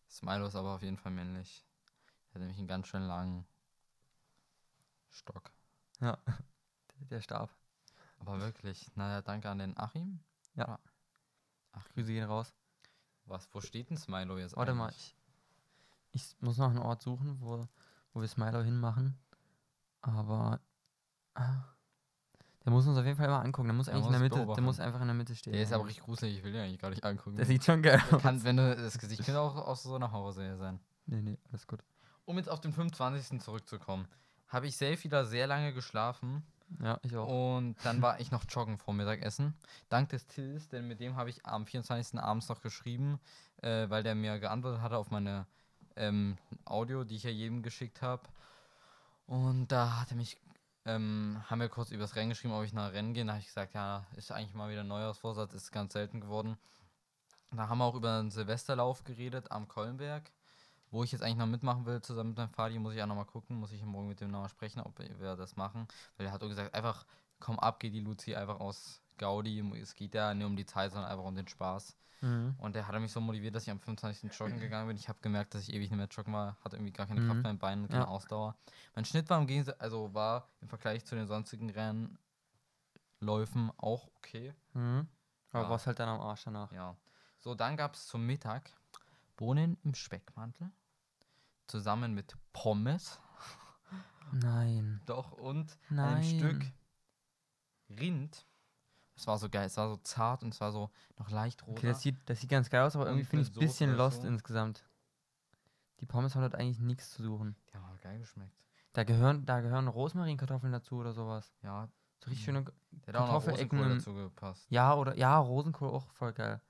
Smilo ist aber auf jeden Fall männlich. Der hat nämlich einen ganz schön langen Stock. Der, der Stab. Aber wirklich, naja, danke an den Achim. Ja. Ach, Grüße gehen raus. Was, wo steht denn Smilo jetzt Warte mal, eigentlich? ich, ich muss noch einen Ort suchen, wo, wo wir Smilo hinmachen. Aber. Ah, der muss uns auf jeden Fall mal angucken. Der muss eigentlich in der Mitte. Der muss einfach in der Mitte stehen. Der ist aber richtig gruselig, ich will den eigentlich gar nicht angucken. Der sieht schon geil aus. kann, wenn du, das Gesicht könnte auch aus so einer Horrorserie sein. Nee, nee, alles gut. Um jetzt auf den 25. zurückzukommen, habe ich safe wieder sehr lange geschlafen Ja, ich auch. und dann war ich noch joggen vor Mittagessen. Dank des Tills, denn mit dem habe ich am 24. abends noch geschrieben, äh, weil der mir geantwortet hatte auf meine ähm, Audio, die ich ja jedem geschickt habe. Und da hat er mich, ähm, haben wir kurz übers Rennen geschrieben, ob ich nach Rennen gehe. Da habe ich gesagt, ja, ist eigentlich mal wieder ein Neujahrsvorsatz, ist ganz selten geworden. Da haben wir auch über einen Silvesterlauf geredet am Kollenberg, wo ich jetzt eigentlich noch mitmachen will, zusammen mit meinem Vati, muss ich auch nochmal gucken, muss ich morgen mit dem nochmal sprechen, ob wir das machen. Weil er hat auch gesagt, einfach, komm ab, geht die Luzi einfach aus Gaudi. Es geht ja nicht um die Zeit, sondern einfach um den Spaß. Mhm. Und der hat mich so motiviert, dass ich am 25. joggen gegangen bin. Ich habe gemerkt, dass ich ewig nicht mehr joggen war, hatte irgendwie gar keine Mhm. Kraft mehr in den Beinen, keine Ja. Ausdauer. Mein Schnitt war im Gegensatz, also war im Vergleich zu den sonstigen Rennläufen auch okay. Mhm. Aber Ja. was halt dann am Arsch danach? Ja. So, dann gab es zum Mittag Bohnen im Speckmantel. Zusammen mit Pommes. Nein. Doch, und Nein. einem Stück Rind. Es war so geil, es war so zart und es war so noch leicht rosa. Okay, das sieht, das sieht ganz geil aus, aber irgendwie finde ich mit ein bisschen lost dazu. insgesamt. Die Pommes haben dort eigentlich nichts zu suchen. Die haben aber geil geschmeckt. Da gehören, da gehören Rosmarinkartoffeln dazu oder sowas. Ja, So richtig Mhm. schöne. der hat auch Rosenkohl dazu gepasst. Ja, oder ja, Rosenkohl auch voll geil.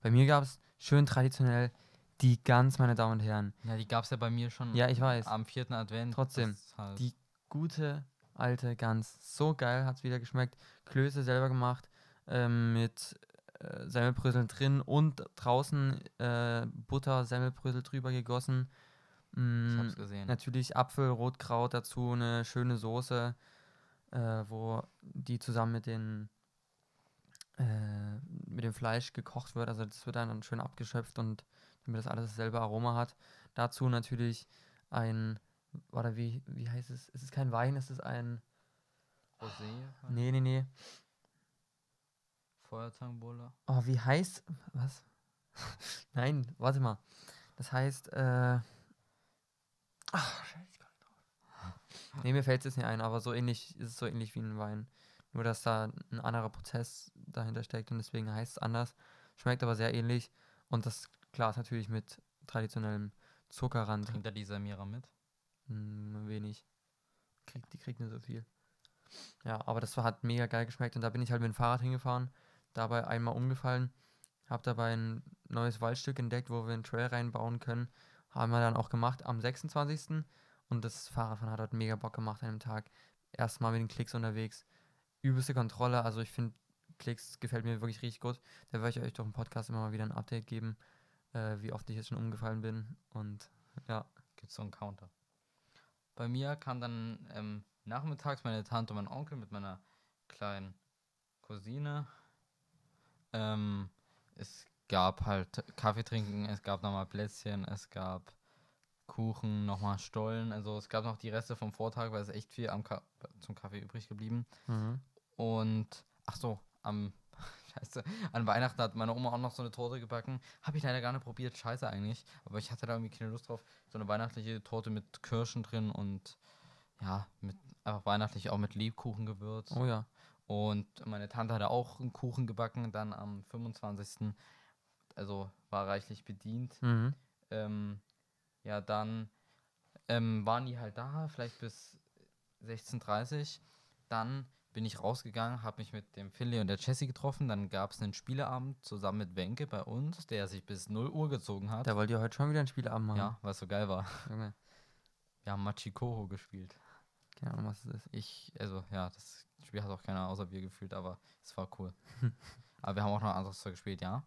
Bei mir gab es schön traditionell die Gans, meine Damen und Herren. Ja, die gab es ja bei mir schon Ja, ich weiß. am vierten Advent. Trotzdem, halt die- Gute alte Gans. So geil hat es wieder geschmeckt. Klöße selber gemacht. Ähm, mit äh, Semmelbröseln drin und draußen äh, Butter, Semmelbrösel drüber gegossen. ich Mm, hab's gesehen. Natürlich Apfel, Rotkraut dazu, eine schöne Soße, äh, wo die zusammen mit den äh, mit dem Fleisch gekocht wird. Also das wird dann schön abgeschöpft und damit das alles dasselbe Aroma hat. Dazu natürlich ein, oder wie, wie heißt es? Es ist kein Wein, es ist ein. Rosé, Nee, nee, nee. Feuerzangenbowle. Oh, wie heißt. Was? Nein, warte mal. Das heißt, äh. Ach, scheiße, drauf. Nee, mir fällt es jetzt nicht ein, aber so ähnlich ist es so ähnlich wie ein Wein. Nur, dass da ein anderer Prozess dahinter steckt und deswegen heißt es anders. Schmeckt aber sehr ähnlich. Und das Glas natürlich mit traditionellem Zuckerrand. Trinkt er die Samira mit? Hm, wenig. Kriegt, die kriegt nicht so viel. Ja, aber das war, hat mega geil geschmeckt. Und da bin ich halt mit dem Fahrrad hingefahren, dabei einmal umgefallen, habe dabei ein neues Waldstück entdeckt, wo wir einen Trail reinbauen können. Haben wir dann auch gemacht am 26. Und das Fahrradfahren hat halt mega Bock gemacht an dem Tag. Erstmal mit den Klicks unterwegs. Übelste Kontrolle. Also ich finde, Klicks gefällt mir wirklich richtig gut. Da werde ich euch doch im Podcast immer mal wieder ein Update geben, äh, wie oft ich jetzt schon umgefallen bin. Und ja. Gibt so einen Counter. Bei mir kam dann ähm, nachmittags meine Tante und mein Onkel mit meiner kleinen Cousine. Ähm, es gab halt Kaffee trinken, es gab nochmal Plätzchen, es gab Kuchen, nochmal Stollen. Also es gab noch die Reste vom Vortag, weil es echt viel am Ka zum Kaffee übrig geblieben. Mhm. Und ach so, am Scheiße, an Weihnachten hat meine Oma auch noch so eine Torte gebacken. Habe ich leider gar nicht probiert, scheiße eigentlich. Aber ich hatte da irgendwie keine Lust drauf. So eine weihnachtliche Torte mit Kirschen drin und ja, mit einfach weihnachtlich auch mit Lebkuchengewürz. Oh ja. Und meine Tante hatte auch einen Kuchen gebacken, dann am 25. Also war reichlich bedient. Mhm. Ähm, ja, dann ähm, waren die halt da, vielleicht bis 16.30 Dann bin ich rausgegangen, habe mich mit dem Philly und der Jessie getroffen. Dann gab es einen Spieleabend zusammen mit Wenke bei uns, der sich bis 0 Uhr gezogen hat. Da wollt ihr heute schon wieder ein Spielabend machen. ja, was so geil war. Junge. Wir haben Machikoro gespielt. Keine Ahnung, was das ist. Ich, also ja, das Spiel hat auch keiner außer wir gefühlt, aber es war cool. aber wir haben auch noch anderes Zeug gespielt, ja?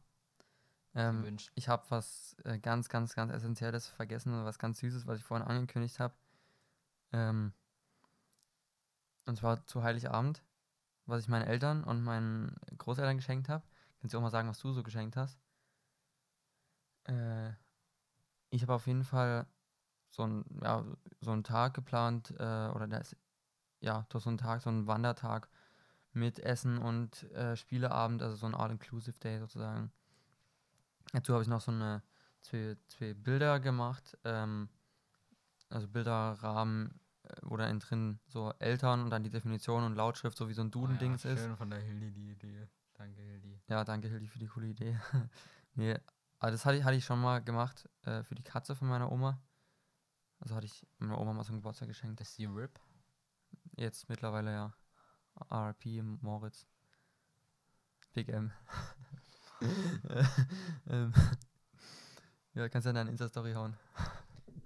Ähm, ich habe was äh, ganz, ganz, ganz Essentielles vergessen, was ganz Süßes, was ich vorhin angekündigt habe. Ähm, und zwar zu Heiligabend, was ich meinen Eltern und meinen Großeltern geschenkt habe. Kannst du auch mal sagen, was du so geschenkt hast? Äh, ich habe auf jeden Fall so einen, ja, so einen Tag geplant, äh, oder das, ja, doch so einen Tag, so einen Wandertag mit Essen und äh, Spieleabend, also so ein All-Inclusive Day sozusagen. Dazu habe ich noch so eine zwei, zwei Bilder gemacht, ähm, also Bilderrahmen, wo da innen drin so Eltern und dann die Definition und Lautschrift, so wie so ein Duden-Dings ist. Oh Schön von der Hildi die Idee. Danke, Hildi. Ja, danke Hildi für die coole Idee. nee, aber das hatte ich, hatte ich schon mal gemacht äh, für die Katze von meiner Oma. Also hatte ich meiner Oma mal so ein Geburtstag geschenkt. Das ist die RIP. Jetzt mittlerweile ja. RP Moritz. Big M. ähm, ja, kannst du ja deine Insta-Story hauen.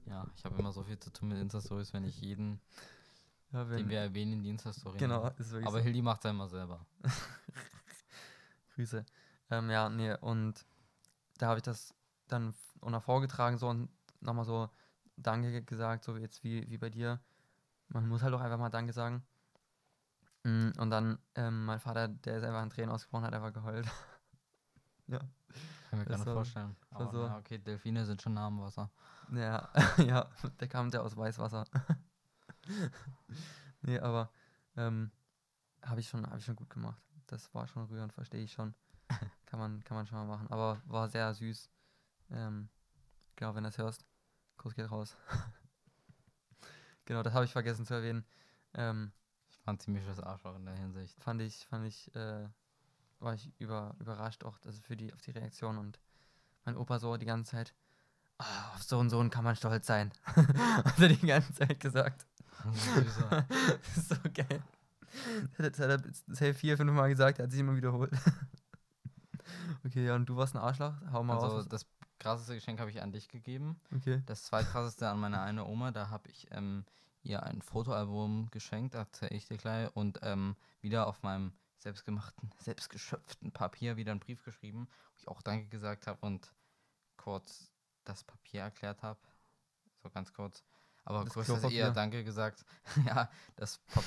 Ja, ich habe immer so viel zu tun mit Insta-Stories, wenn ich jeden, Ja, den wir erwähnen, die Insta-Story genau, ist wirklich Aber so. Hildi macht es immer selber. Grüße. Ähm, ja, nee, und da habe ich das dann noch vorgetragen so und nochmal so Danke ge- gesagt, so jetzt wie, wie bei dir. Man muss halt auch einfach mal Danke sagen. Mm, Und dann ähm, mein Vater, der ist einfach in Tränen ausgebrochen, hat einfach geheult. ja. Kann mir gar nicht vorstellen. Aber so- ja, okay, Delfine sind schon nah am Wasser. Ja, ja, der kam der aus Weißwasser. nee, aber ähm, habe ich, schon- hab ich schon gut gemacht. Das war schon rührend, verstehe ich schon. kann, man, kann man schon mal machen. Aber war sehr süß. Ähm, genau, wenn du das hörst, Kuss geht raus. genau, das habe ich vergessen zu erwähnen. Ähm, Ich fand ziemlich das Arschloch in der Hinsicht. fand ich, fand ich, äh, war ich über, überrascht auch dass für die, auf die Reaktion und mein Opa so die ganze Zeit, "Ah, auf so und so kann man stolz sein. Hat er die ganze Zeit gesagt. Das ist so geil. Das hat er safe vier, fünf Mal gesagt, er hat sich immer wiederholt. okay, ja, und du warst ein Arschloch? Hau mal also raus. das krasseste Geschenk habe ich an dich gegeben. Okay. Das zweitkrasseste an meine eine Oma, da habe ich ähm, ihr ein Fotoalbum geschenkt, erzähle ich dir gleich, und ähm, wieder auf meinem selbstgemachten, selbstgeschöpften Papier wieder einen Brief geschrieben, wo ich auch Danke gesagt habe und kurz das Papier erklärt habe. So ganz kurz. Aber Das kurz eher Klopapier. Danke gesagt. ja, das, Pap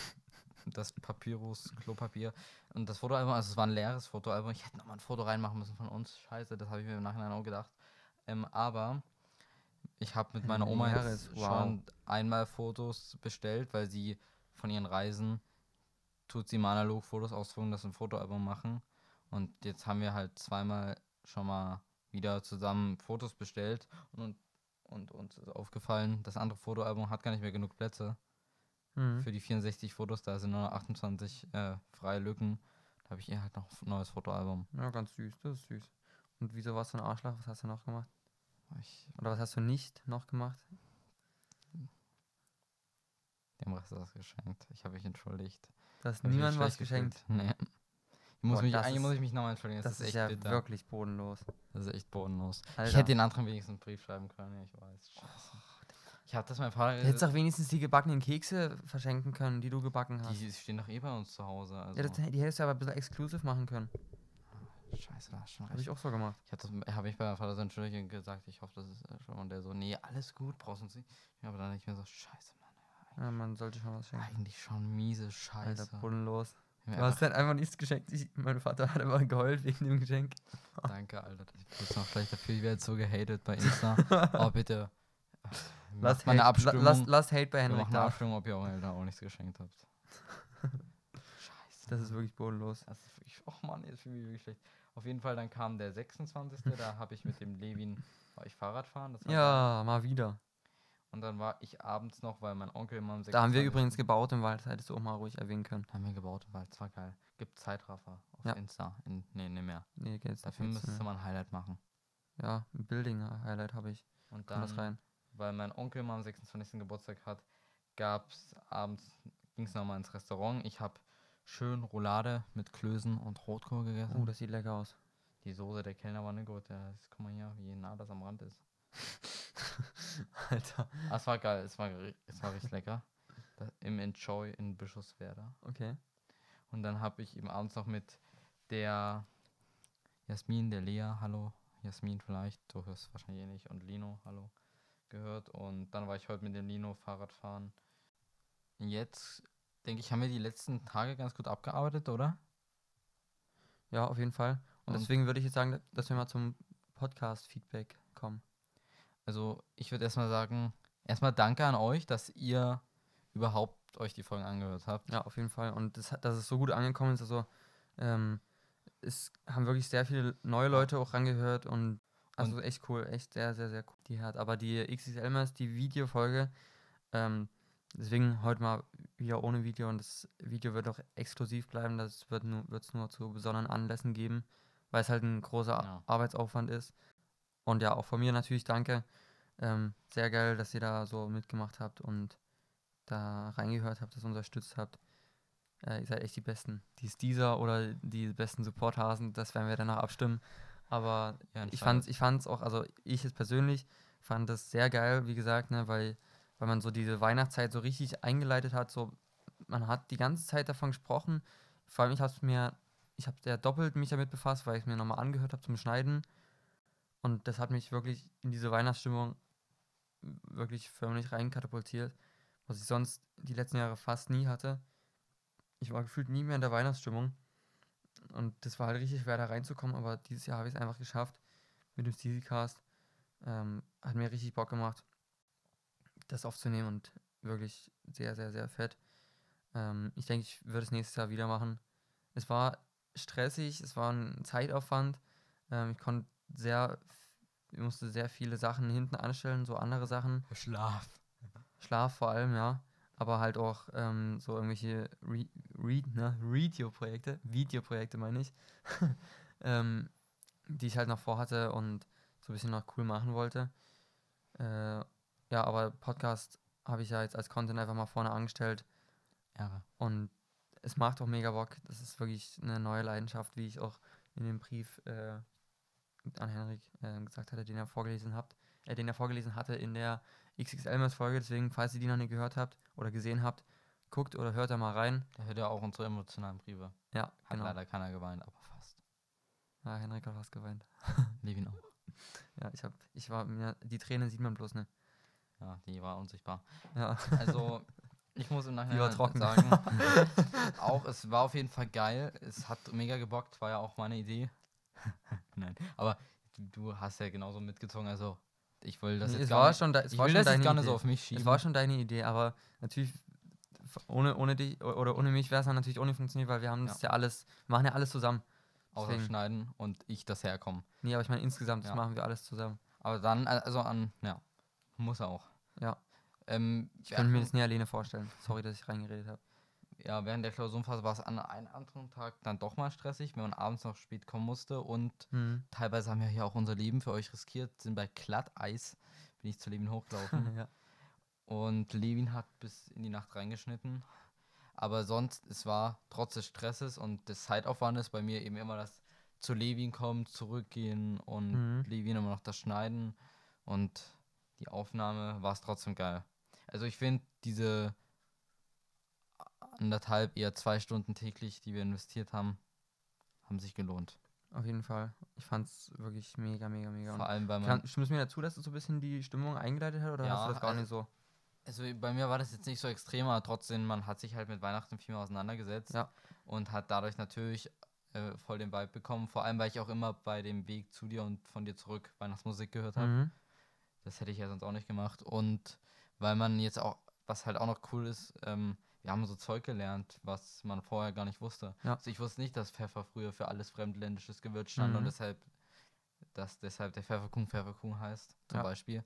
das Papyrus, Klopapier. Und das Fotoalbum, also es war ein leeres Fotoalbum. Ich hätte nochmal ein Foto reinmachen müssen von uns. Scheiße, das habe ich mir im Nachhinein auch gedacht. Ähm, aber ich habe mit Ein meiner Oma jetzt wow. schon einmal Fotos bestellt, weil sie von ihren Reisen tut sie mal analog Fotos ausdrucken, das ein Fotoalbum machen. Und jetzt haben wir halt zweimal schon mal wieder zusammen Fotos bestellt und, und uns ist aufgefallen, das andere Fotoalbum hat gar nicht mehr genug Plätze Mhm. für die 64 Fotos, da sind nur noch 28 äh, freie Lücken. Da habe ich ihr halt noch ein neues Fotoalbum. Ja, ganz süß, das ist süß. Und wieso warst du ein Arschloch? Was hast du noch gemacht? Ich, Oder was hast du nicht noch gemacht? Dem Rest was geschenkt. Ich habe mich entschuldigt. Du hast ich mich niemandem was geschenkt. gefühlt. Nee. Ich muss Boah, mich, das eigentlich muss ist- ich mich nochmal entschuldigen. Das, Das, ist echt ja bitter. wirklich bodenlos. Das ist echt bodenlos. Ich Alter. hätte den anderen wenigstens einen Brief schreiben können. Ja, ich weiß. Scheiße. Ich habe das meinem Vater. Du hättest doch wenigstens die gebackenen Kekse verschenken können, die du gebacken hast. die stehen doch eh bei uns zu Hause. Also. ja, das, die hättest du aber ein bisschen exklusiv machen können. Scheiße, da hast schon Habe recht. ich auch so gemacht. Ich habe hab ich bei meinem Vater so entschuldigt und gesagt, ich hoffe, das ist schon. Und der so, nee, alles gut, brauchst du uns nicht. Ja, aber dann nicht mehr so, scheiße. Ja, man sollte schon was schenken. Eigentlich schon miese Scheiße. Alter, bodenlos. Du hast dann einfach nichts geschenkt. Ich, mein Vater hat immer geheult wegen dem Geschenk. Danke, Alter. Ich bin noch vielleicht dafür, ich werde so gehatet bei Insta. oh, bitte. Lass Macht mal eine Hate, Abstimmung. lass, lass Hate bei Henrik da. Abstimmung, ob ihr auch, Alter, auch nichts geschenkt habt. Scheiße. Das ist wirklich bodenlos. Das ist wirklich, oh Mann, jetzt fühle ich mich wirklich schlecht. Auf jeden Fall, dann kam der 26. da habe ich mit dem Levin, war ich Fahrrad fahren. Ja, mal wieder. Und dann war ich abends noch, weil mein Onkel immer am 26. Da haben wir übrigens gebaut im Wald, das hättest du auch mal ruhig erwähnen können. Haben wir gebaut, weil es war geil. Gibt Zeitraffer auf Ja. Insta. In, nee, nicht mehr. Nee, geht's Dafür müsstest du mal ein Highlight machen. Ja, ein Building-Highlight habe ich. Und das dann, rein. weil mein Onkel mal am 26. Geburtstag hat, gab es abends, ging es nochmal ins Restaurant. Ich habe schön Roulade mit Klößen und Rotkohl gegessen. Oh, das sieht lecker aus. Die Soße, der Kellner war nicht gut. Ist- guck mal hier, wie nah das am Rand ist. Alter. Ah, es war geil, es war, es war richtig lecker. Da, Im Enjoy in Bischofswerda. Okay. Und dann habe ich eben abends noch mit der Jasmin, der Lea, hallo, Jasmin vielleicht, du hörst wahrscheinlich eh nicht, und Lino, hallo, gehört. Und dann war ich heute mit dem Lino Fahrrad fahren. Jetzt, denke ich, haben wir die letzten Tage ganz gut abgearbeitet, oder? Ja, auf jeden Fall. Und, Und- deswegen würde ich jetzt sagen, dass wir mal zum Podcast-Feedback kommen. Also ich würde erstmal sagen, erstmal danke an euch, dass ihr überhaupt euch die Folgen angehört habt. Ja, auf jeden Fall. Und das, dass es so gut angekommen ist, also ähm, es haben wirklich sehr viele neue Leute auch rangehört und also echt cool, echt sehr, sehr, sehr cool. Die hat aber die XXL-Mess, die Videofolge, ähm, deswegen heute mal wieder ohne Video und das Video wird auch exklusiv bleiben, das wird nur, wird's nur zu besonderen Anlässen geben, weil es halt ein großer Ja. Arbeitsaufwand ist. Und ja, auch von mir natürlich danke. Ähm, sehr geil, dass ihr da so mitgemacht habt und da reingehört habt, das unterstützt habt. Äh, ihr seid echt die Besten. Die ist dieser oder die besten Supporthasen, das werden wir danach abstimmen. Aber Ja, ich fand's, ich fand's auch, also ich jetzt persönlich fand das sehr geil, wie gesagt, ne, weil, weil man so diese Weihnachtszeit so richtig eingeleitet hat, so man hat die ganze Zeit davon gesprochen. Vor allem ich habe mir, ich habe sehr doppelt mich damit befasst, weil ich mir nochmal angehört habe zum Schneiden. Und das hat mich wirklich in diese Weihnachtsstimmung wirklich förmlich reinkatapultiert, was ich sonst die letzten Jahre fast nie hatte. Ich war gefühlt nie mehr in der Weihnachtsstimmung. Und das war halt richtig schwer, da reinzukommen, aber dieses Jahr habe ich es einfach geschafft mit dem Steezycast. Ähm, hat mir richtig Bock gemacht, das aufzunehmen und wirklich sehr, sehr, sehr fett. Ähm, ich denke, ich würde es nächstes Jahr wieder machen. Es war stressig, es war ein Zeitaufwand. Ähm, ich konnte sehr, ich musste sehr viele Sachen hinten anstellen, so andere Sachen. Schlaf. Schlaf vor allem, ja. Aber halt auch ähm, so irgendwelche Re Re ne? Videoprojekte, Videoprojekte meine ich, ähm, die ich halt noch vorhatte und so ein bisschen noch cool machen wollte. Äh, ja, aber Podcast habe ich ja jetzt als Content einfach mal vorne angestellt Ehre. und es macht auch mega Bock. Das ist wirklich eine neue Leidenschaft, wie ich auch in dem Brief äh, an Henrik äh, gesagt hatte, den er vorgelesen habt, äh, den er vorgelesen hatte in der XXL-Folge. Deswegen, falls ihr die noch nicht gehört habt oder gesehen habt, guckt oder hört da mal rein. Da hört ja auch unsere emotionalen Briefe. Ja, Hat genau. leider keiner geweint, aber fast. Ja, Henrik hat was geweint. Levin auch. Ja, ich hab, ich war mir, die Tränen sieht man bloß nicht. Ja, die war unsichtbar. Ja, Also, ich muss im Nachhinein sagen, auch es war auf jeden Fall geil. Es hat mega gebockt, war ja auch meine Idee. Nein, aber du, hast ja genauso mitgezogen, also ich will das Nee, jetzt es gar war nicht, schon, da, es ich war will schon das jetzt deine gar nicht Idee. so auf mich schieben. Es war schon deine Idee, aber natürlich ohne, ohne dich oder ohne mich wäre es dann natürlich auch nicht funktioniert, weil wir haben das ja alles, wir machen ja alles zusammen. außer deswegen- schneiden und ich das herkommen. Nee, aber ich meine insgesamt, das Ja. machen wir alles zusammen. Aber dann, also an, ja, muss er auch. Ja. Ähm, Ich könnte mir das nie alleine vorstellen. Sorry, dass ich reingeredet habe. Ja, während der Klausurenphase war es an einem anderen Tag dann doch mal stressig, wenn man abends noch spät kommen musste. Und Mhm. teilweise haben wir hier auch unser Leben für euch riskiert, sind bei Glatteis, bin ich zu Levin hochgelaufen. ja. und Levin hat bis in die Nacht reingeschnitten. Aber sonst, es war trotz des Stresses und des Zeitaufwandes bei mir eben immer das zu Levin kommen, zurückgehen und Mhm. Levin immer noch das Schneiden und die Aufnahme war es trotzdem geil. Also ich finde diese anderthalb, eher zwei Stunden täglich, die wir investiert haben, haben sich gelohnt. Auf jeden Fall. Ich fand's wirklich mega, mega, mega. Vor allem, weil man. Kann, stimmst du mir dazu, dass es so ein bisschen die Stimmung eingeleitet hat oder Ja, hast du das gar also- nicht so? Also bei mir war das jetzt nicht so extrem, aber trotzdem, man hat sich halt mit Weihnachten viel mehr auseinandergesetzt Ja. und hat dadurch natürlich äh, voll den Vibe bekommen. Vor allem, weil ich auch immer bei dem Weg zu dir und von dir zurück Weihnachtsmusik gehört habe. Mhm. Das hätte ich ja sonst auch nicht gemacht. Und weil man jetzt auch, was halt auch noch cool ist, ähm, wir haben so Zeug gelernt, was man vorher gar nicht wusste. Ja. Also ich wusste nicht, dass Pfeffer früher für alles fremdländisches Gewürz stand Mhm. und deshalb, dass deshalb der Pfefferkuchen Pfefferkuchen heißt, zum Ja. Beispiel.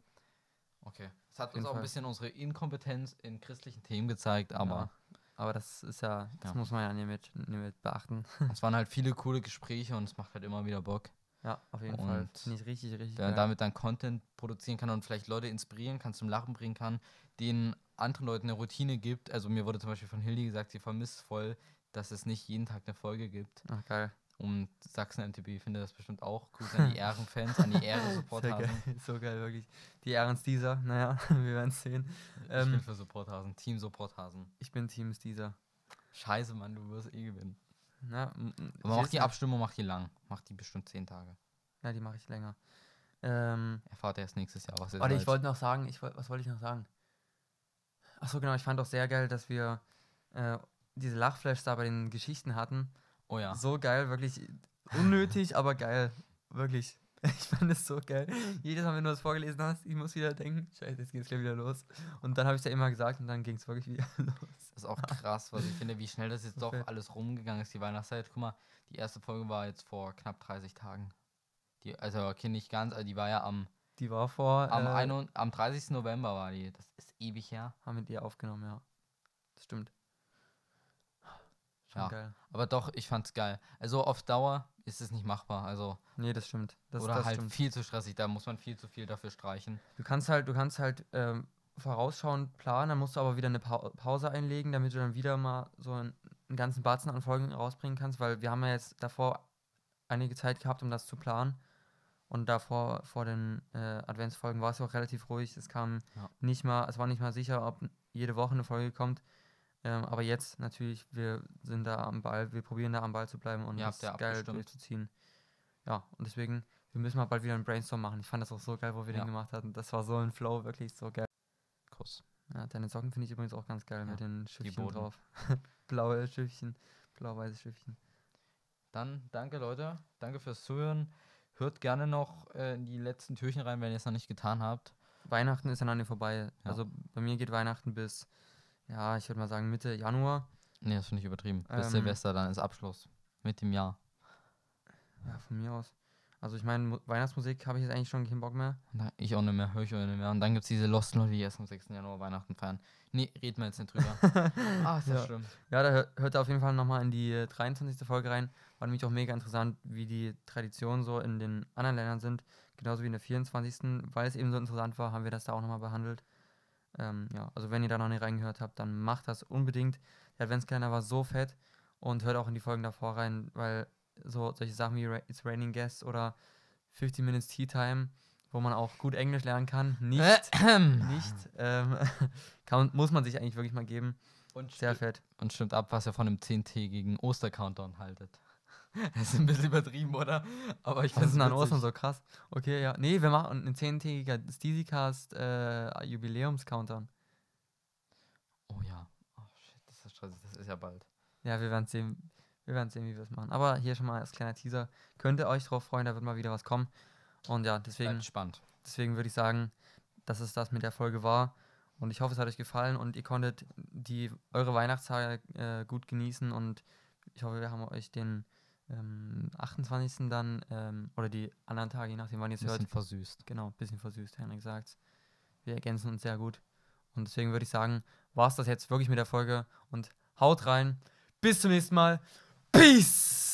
Okay. Das hat uns auch ein Fall. bisschen unsere Inkompetenz in christlichen Themen gezeigt, aber Ja. Aber das ist ja, das muss man ja nicht mit, nicht mit beachten. es waren halt viele coole Gespräche und es macht halt immer wieder Bock. Ja, auf jeden Fall. Und Finde ich richtig, richtig Wer geil. damit dann Content produzieren kann und vielleicht Leute inspirieren kann, zum Lachen bringen kann, denen anderen Leuten eine Routine gibt. Also mir wurde zum Beispiel von Hildi gesagt, sie vermisst voll, dass es nicht jeden Tag eine Folge gibt. Ach, geil. Und Sachsen MTB findet das bestimmt auch. Grüße an die Ehrenfans, an die geil. So geil, wirklich. Die Ehrens dieser, naja, wir werden es sehen. Ich bin Ähm, für Supporthasen, Team Supporthasen. ich bin Teams dieser. Scheiße, Mann, du wirst eh gewinnen. M- Aber mach die? Abstimmung, mach die lang. Mach die bestimmt zehn Tage. Ja, die mache ich länger. Ähm, Erfahrt erst nächstes Jahr, was ihr Warte, ich wollte noch sagen, ich wollt, was wollte ich noch sagen? Achso, genau, ich fand auch sehr geil, dass wir äh, diese Lachflash da bei den Geschichten hatten. Oh ja. So geil, wirklich unnötig, aber geil. Wirklich. Ich fand es so geil. Jedes Mal, wenn du das vorgelesen hast, ich muss wieder denken, scheiße, jetzt geht's gleich wieder los. Und dann habe ich ja immer gesagt und dann ging es wirklich wieder los. Das ist auch krass, was ich finde, wie schnell das jetzt So doch alles rumgegangen ist, die Weihnachtszeit. Guck mal, die erste Folge war jetzt vor knapp 30 Tagen. Die, also okay, nicht ganz, also die war ja am, Die war vor, am, äh, 1, am 30. November war die. Das ist ewig her. haben wir die aufgenommen, ja. Das stimmt. Schon Ja. geil. Aber doch, ich fand's geil. Also auf Dauer ist es nicht machbar. Also, Nee, das stimmt. Das, oder das halt stimmt. viel zu stressig, da muss man viel zu viel dafür streichen. Du kannst halt, du kannst halt ähm, vorausschauend planen, dann musst du aber wieder eine pa Pause einlegen, damit du dann wieder mal so einen, einen ganzen Batzen an Folgen rausbringen kannst, weil wir haben ja jetzt davor einige Zeit gehabt, um das zu planen. Und davor, vor den äh, Adventsfolgen war es auch relativ ruhig. Es kam Ja. nicht mal, es war nicht mal sicher, ob jede Woche eine Folge kommt. Ähm, aber jetzt natürlich, wir sind da am Ball, wir probieren da am Ball zu bleiben und Ihr das ja geil durchzuziehen. Ja, und deswegen, wir müssen mal bald wieder einen Brainstorm machen. Ich fand das auch so geil, wo wir Ja. den gemacht hatten. Das war so ein Flow, wirklich so geil. Kuss. Ja, deine Socken finde ich übrigens auch ganz geil Ja, mit den Schiffchen drauf. Blaue Schiffchen, blau-weiße Schiffchen. Dann danke, Leute. Danke fürs Zuhören. Hört gerne noch äh, in die letzten Türchen rein, wenn ihr es noch nicht getan habt. Weihnachten ist dann an dir vorbei. Ja. Also bei mir geht Weihnachten bis, ja, ich würde mal sagen Mitte Januar. Nee, das finde ich übertrieben. Bis Ähm, Silvester, dann ist Abschluss. Mit dem Jahr. Ja, von mir aus. Also ich meine, Mu- Weihnachtsmusik habe ich jetzt eigentlich schon keinen Bock mehr. Da- Ich auch nicht mehr, höre ich auch nicht mehr. Und dann gibt es diese Lost Leute, die erst am 6. Januar Weihnachten feiern. Nee, reden wir jetzt nicht drüber. ah, ist das Ja. schlimm. Ja, da hört, ihr auf jeden Fall nochmal in die äh, 23. Folge rein. War nämlich auch mega interessant, wie die Traditionen so in den anderen Ländern sind. Genauso wie in der 24. Weil es eben so interessant war, haben wir das da auch nochmal behandelt. Ähm, ja, also wenn ihr da noch nicht reingehört habt, dann macht das unbedingt. Der Adventskalender war so fett und hört auch in die Folgen davor rein, weil so solche Sachen wie It's Raining Guests oder 50 Minutes Tea Time, wo man auch gut Englisch lernen kann, nicht, nicht, ähm, kann, muss man sich eigentlich wirklich mal geben. Und, Sehr fett. und stimmt ab, was ihr von einem 10-tägigen Oster-Countdown haltet. Das ist ein bisschen übertrieben, oder? Aber ich ist denn an. Ostern so krass? Okay, ja. Nee, wir machen einen zehntägiger Steezycast äh, Jubiläums-Countdown. Oh ja. Oh shit, das ist. Das ist ja bald. Ja, wir werden sehen. Wir werden sehen, wie wir es machen. Aber hier schon mal als kleiner Teaser. Könnt ihr euch drauf freuen, da wird mal wieder was kommen. Und ja, deswegen, spannend. deswegen würde ich sagen, dass es das mit der Folge war. Und ich hoffe, es hat euch gefallen und ihr konntet die eure Weihnachtstage äh, gut genießen. Und ich hoffe, wir haben euch den ähm, 28. dann ähm, oder die anderen Tage, je nachdem, wann ihr es Ein hört, bisschen versüßt. Genau, ein bisschen versüßt, Henrik sagt Wir ergänzen uns sehr gut. Und deswegen würde ich sagen, war es das jetzt wirklich mit der Folge und Haut rein. Bis zum nächsten Mal. Peace!